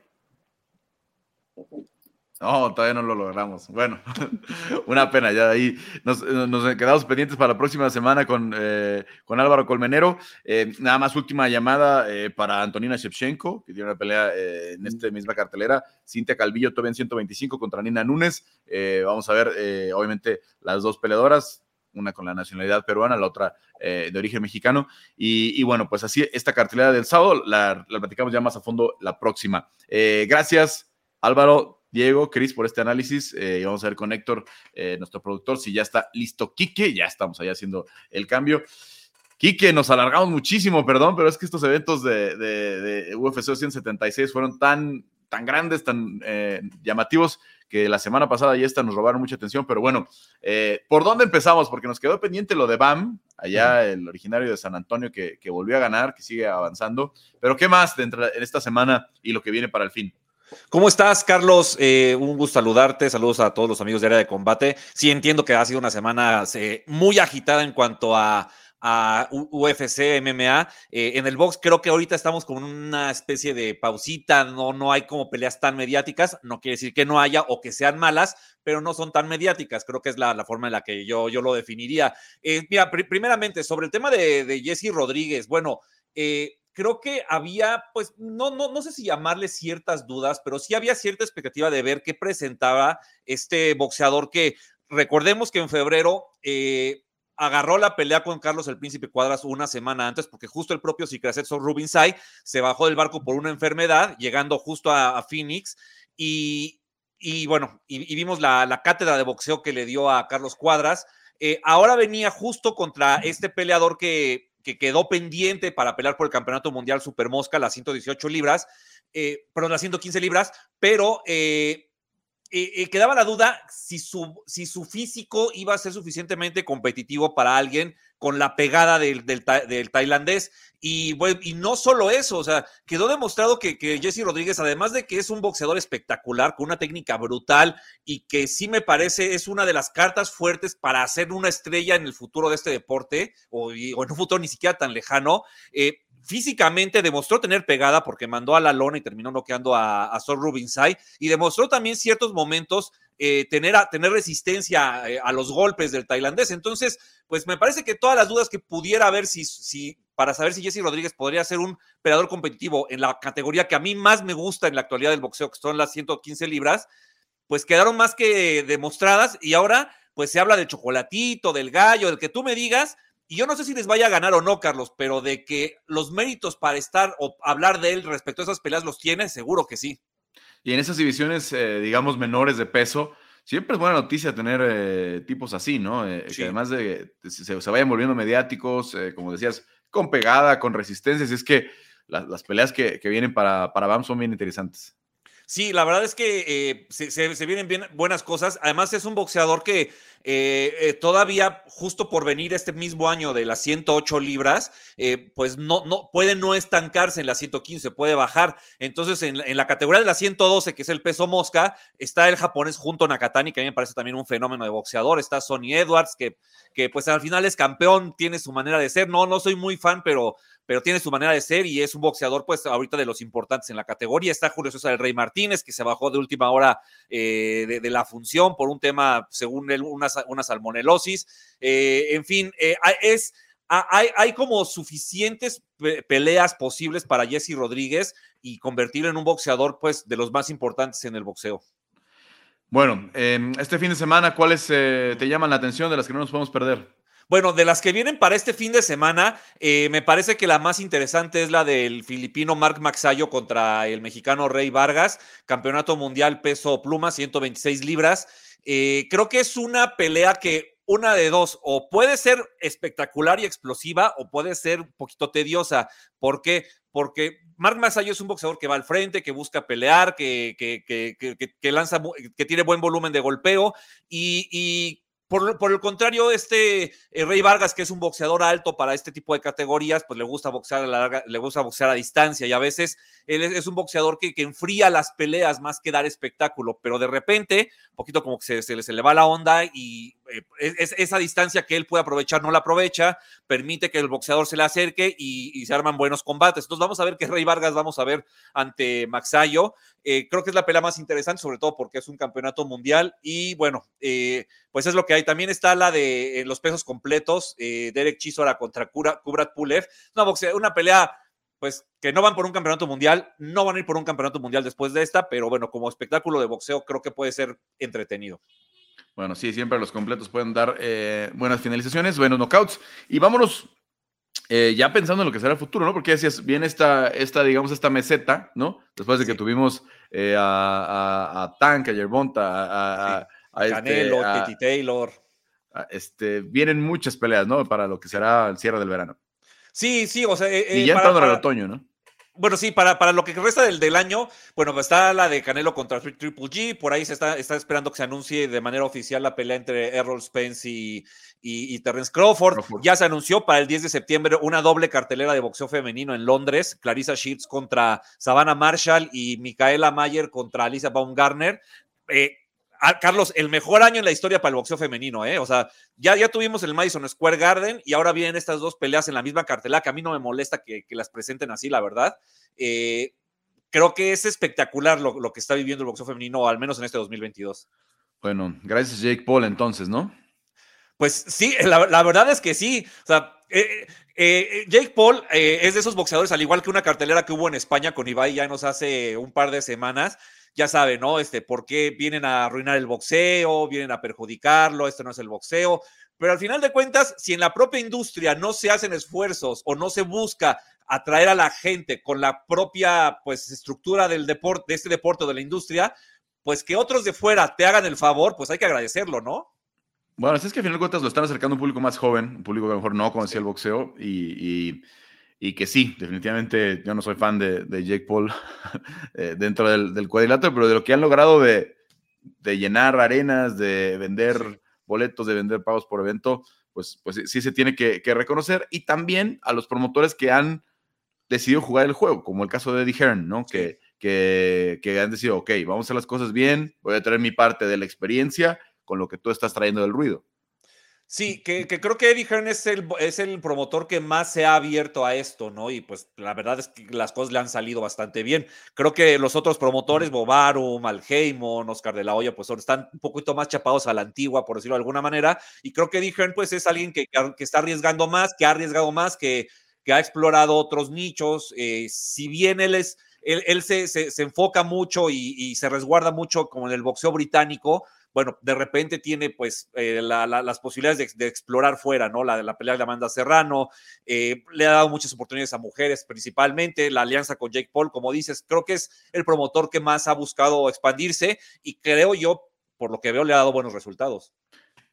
No, todavía no lo logramos. Bueno, una pena, ya ahí nos, quedamos pendientes para la próxima semana con, eh, con Álvaro Colmenero. Eh, nada más última llamada eh, para Antonina Shevchenko, que tiene una pelea en esta misma cartelera. Cintia Calvillo todavía en 125 contra Nina Núñez. vamos a ver, obviamente, las dos peleadoras, una con la nacionalidad peruana, la otra de origen mexicano. Y, bueno, pues así, esta cartelera del sábado la, la platicamos ya más a fondo la próxima. gracias, Álvaro Diego, Cris, por este análisis. Eh, y vamos a ver con Héctor, eh, nuestro productor, si ya está listo Quique. Ya estamos ahí haciendo el cambio. Quique, nos alargamos muchísimo, perdón, pero es que estos eventos de, de, UFC 176 fueron tan, tan grandes, tan eh, llamativos, que la semana pasada y esta nos robaron mucha atención. Pero bueno, ¿por dónde empezamos? Porque nos quedó pendiente lo de BAM, allá el originario de San Antonio que, que volvió a ganar, que sigue avanzando. Pero ¿qué más en esta semana y lo que viene para el fin? ¿Cómo estás, Carlos? Eh, un gusto saludarte. Saludos a todos los amigos de área de combate. Sí, entiendo que ha sido una semana eh, muy agitada en cuanto a, UFC, MMA. Eh, en el box creo que ahorita estamos con una especie de pausita, no, no hay como peleas tan mediáticas, no quiere decir que no haya o que sean malas, pero no son tan mediáticas, creo que es la, forma en la que yo, yo lo definiría. mira, primeramente, sobre el tema de, Jesse Rodríguez, bueno, eh, creo que había, pues, no, no, no sé si llamarle ciertas dudas, pero sí había cierta expectativa de ver qué presentaba este boxeador que recordemos que en febrero eh, agarró la pelea con Carlos el Príncipe Cuadras una semana antes, porque justo el propio Rubin Rubinsay se bajó del barco por una enfermedad, llegando justo a, Phoenix, y, bueno, y, vimos la, cátedra de boxeo que le dio a Carlos Cuadras. Eh, ahora venía justo contra este peleador que que quedó pendiente para pelear por el Campeonato Mundial Super Mosca, las 118 libras, eh, perdón, las 115 libras, pero eh, quedaba la duda si su, si su físico iba a ser suficientemente competitivo para alguien con la pegada del, del, tailandés. Y, bueno, y no solo eso, o sea, quedó demostrado que, que, Jesse Rodríguez, además de que es un boxeador espectacular, con una técnica brutal y que sí me parece es una de las cartas fuertes para hacer una estrella en el futuro de este deporte, o, en un futuro ni siquiera tan lejano, eh, físicamente demostró tener pegada porque mandó a la lona y terminó noqueando a, a Sol Rubinsay y demostró también ciertos momentos eh, tener, a, tener resistencia eh, a los golpes del tailandés. Entonces, pues me parece que todas las dudas que pudiera haber si, si, para saber si Jesse Rodríguez podría ser un peleador competitivo en la categoría que a mí más me gusta en la actualidad del boxeo, que son las 115 libras, pues quedaron más que demostradas y ahora pues se habla del chocolatito, del gallo, del que tú me digas, y yo no sé si les vaya a ganar o no, Carlos, pero de que los méritos para estar o hablar de él respecto a esas peleas los tiene, seguro que sí. Y en esas divisiones, eh, digamos, menores de peso, siempre es buena noticia tener eh, tipos así, ¿no? Eh, que además de que se, vayan volviendo mediáticos, como decías, con pegada, con resistencia. es que las peleas que, vienen para, para BAM son bien interesantes. Sí, la verdad es que se, vienen bien buenas cosas. Además, es un boxeador que eh, eh, todavía justo por venir este mismo año de las 108 libras, eh, pues no, no, puede no estancarse en las 115, puede bajar. Entonces, en, la categoría de las 112, que es el peso mosca, está el japonés junto a Nakatani, que a mí me parece también un fenómeno de boxeador. Está Sonny Edwards, que, que pues al final es campeón, tiene su manera de ser. No, no soy muy fan, pero pero tiene su manera de ser y es un boxeador, pues ahorita de los importantes en la categoría. Está Julio César del Rey Martínez, que se bajó de última hora de, la función por un tema, según él, una una salmonelosis. Eh, en fin, eh, es, hay, como suficientes peleas posibles para Jesse Rodríguez y convertirlo en un boxeador, pues, de los más importantes en el boxeo. Bueno, em, este fin de semana, ¿cuáles eh, te llaman la atención de las que no nos podemos perder? Bueno, de las que vienen para este fin de semana, me parece que la más interesante es la del filipino Mark Maxayo contra el mexicano Rey Vargas, campeonato mundial peso pluma, 126 libras. Eh, creo que es una pelea que una de dos, o puede ser espectacular y explosiva, o puede ser un poquito tediosa. ¿Por qué? Porque Mark Masayo es un boxeador que va al frente, que busca pelear, que, que, que, que lanza, que tiene buen volumen de golpeo y por, el contrario, este eh, Rey Vargas, que es un boxeador alto para este tipo de categorías, pues le gusta boxear a larga, le gusta boxear a distancia y a veces él es, un boxeador que, que, enfría las peleas más que dar espectáculo, pero de repente, un poquito como que se, se, le va la onda y eh, esa distancia que él puede aprovechar no la aprovecha, permite que el boxeador se le acerque y, se arman buenos combates. Entonces vamos a ver qué Rey Vargas vamos a ver ante Maxayo. Eh, creo que es la pelea más interesante, sobre todo porque es un campeonato mundial y bueno, pues es lo que hay. También está la de los pesos completos, Derek Chisora contra Kubrat Pulev. Una, una pelea pues que no van por un campeonato mundial, no van a ir por un campeonato mundial después de esta, pero bueno, como espectáculo de boxeo creo que puede ser entretenido. Bueno, sí, siempre los completos pueden dar eh, buenas finalizaciones, buenos knockouts. Y vámonos eh, ya pensando en lo que será el futuro, ¿no? Porque decías, viene esta, esta, digamos, esta meseta, ¿no? Después de que tuvimos eh, a, a, Tank, a Yerbonta, a, a, este, Canelo, Taylor. este, vienen muchas peleas, ¿no? Para lo que será el cierre del verano. Sí, sí, o sea. y ya entrando en el otoño, ¿no? Bueno, sí, para, para lo que resta del, del año, bueno, pues está la de Canelo contra Triple G, por ahí se está, está esperando que se anuncie de manera oficial la pelea entre Errol Spence y, y, Terence Crawford. Ya se anunció para el 10 de septiembre una doble cartelera de boxeo femenino en Londres, Clarissa Sheets contra Savannah Marshall y Micaela Mayer contra Alicia Baumgartner. Eh, Carlos, el mejor año en la historia para el boxeo femenino, ¿eh? O sea, ya, ya tuvimos el Madison Square Garden y ahora vienen estas dos peleas en la misma cartelera, que a mí no me molesta que, las presenten así, la verdad. Eh, creo que es espectacular lo, que está viviendo el boxeo femenino, al menos en este 2022. Bueno, gracias Jake Paul entonces, ¿no? Pues sí, la, verdad es que sí. O sea, eh, eh, Jake Paul es de esos boxeadores, al igual que una cartelera que hubo en España con Ibai ya nos hace un par de semanas, ya sabe, ¿no? Este, ¿por qué vienen a arruinar el boxeo? Vienen a perjudicarlo, esto no es el boxeo. Pero al final de cuentas, si en la propia industria no se hacen esfuerzos o no se busca atraer a la gente con la propia pues estructura del deporte, de este deporte o de la industria, pues que otros de fuera te hagan el favor, pues hay que agradecerlo, ¿no? Bueno, es que al final de cuentas lo están acercando a un público más joven, un público que a lo mejor no conocía el boxeo y y que sí, definitivamente yo no soy fan de, Jake Paul eh, dentro del, del, cuadrilátero, pero de lo que han logrado de, de llenar arenas, de vender boletos, de vender pagos por evento, pues, pues sí se tiene que, reconocer. Y también a los promotores que han decidido jugar el juego, como el caso de Eddie Hearn, ¿no? Que, que, que han decidido, ok, vamos a hacer las cosas bien, voy a traer mi parte de la experiencia con lo que tú estás trayendo del ruido. Sí, que, creo que Eddie Hearn es el, es el promotor que más se ha abierto a esto, ¿no? Y pues la verdad es que las cosas le han salido bastante bien. Creo que los otros promotores, Bobarum, Malheimon, Oscar de la Hoya, pues están un poquito más chapados a la antigua, por decirlo de alguna manera. Y creo que Eddie Hearn, pues es alguien que, que está arriesgando más, que ha arriesgado más, que, que ha explorado otros nichos. Eh, si bien él es, él, se, se, enfoca mucho y, y se resguarda mucho como en el boxeo británico, bueno, de repente tiene pues eh, las posibilidades de, explorar fuera, ¿no? La, la pelea de Amanda Serrano, eh, le ha dado muchas oportunidades a mujeres principalmente, la alianza con Jake Paul, como dices, creo que es el promotor que más ha buscado expandirse y creo yo, por lo que veo, le ha dado buenos resultados.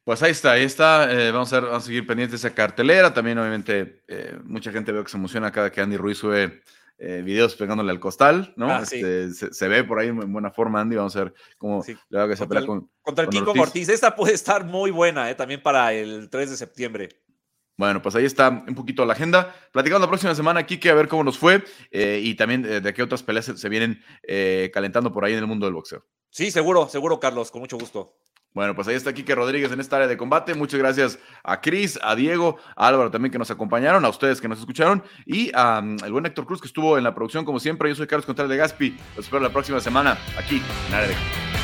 Pues ahí está, ahí está. Eh, vamos, a vamos, a seguir pendientes de esa cartelera. También, obviamente, mucha gente veo que se emociona cada que Andy Ruiz sube eh, videos pegándole al costal, ¿no? Ah, este, se, ve por ahí en buena forma, Andy. Vamos a ver cómo le va a contra, con, contra el Kiko Ortiz. Esta puede estar muy buena, ¿eh? también para el 3 de septiembre. Bueno, pues ahí está un poquito la agenda. Platicamos la próxima semana, Kike, a ver cómo nos fue eh, y también de qué otras peleas se, vienen calentando por ahí en el mundo del boxeo. Sí, seguro, seguro, Carlos, con mucho gusto. Bueno, pues ahí está Kike Rodríguez en esta área de combate. Muchas gracias a Cris, a Diego, a Álvaro también que nos acompañaron, a ustedes que nos escucharon y al buen Héctor Cruz que estuvo en la producción como siempre. Yo soy Carlos Contreras de Gaspi. Los espero la próxima semana aquí en área de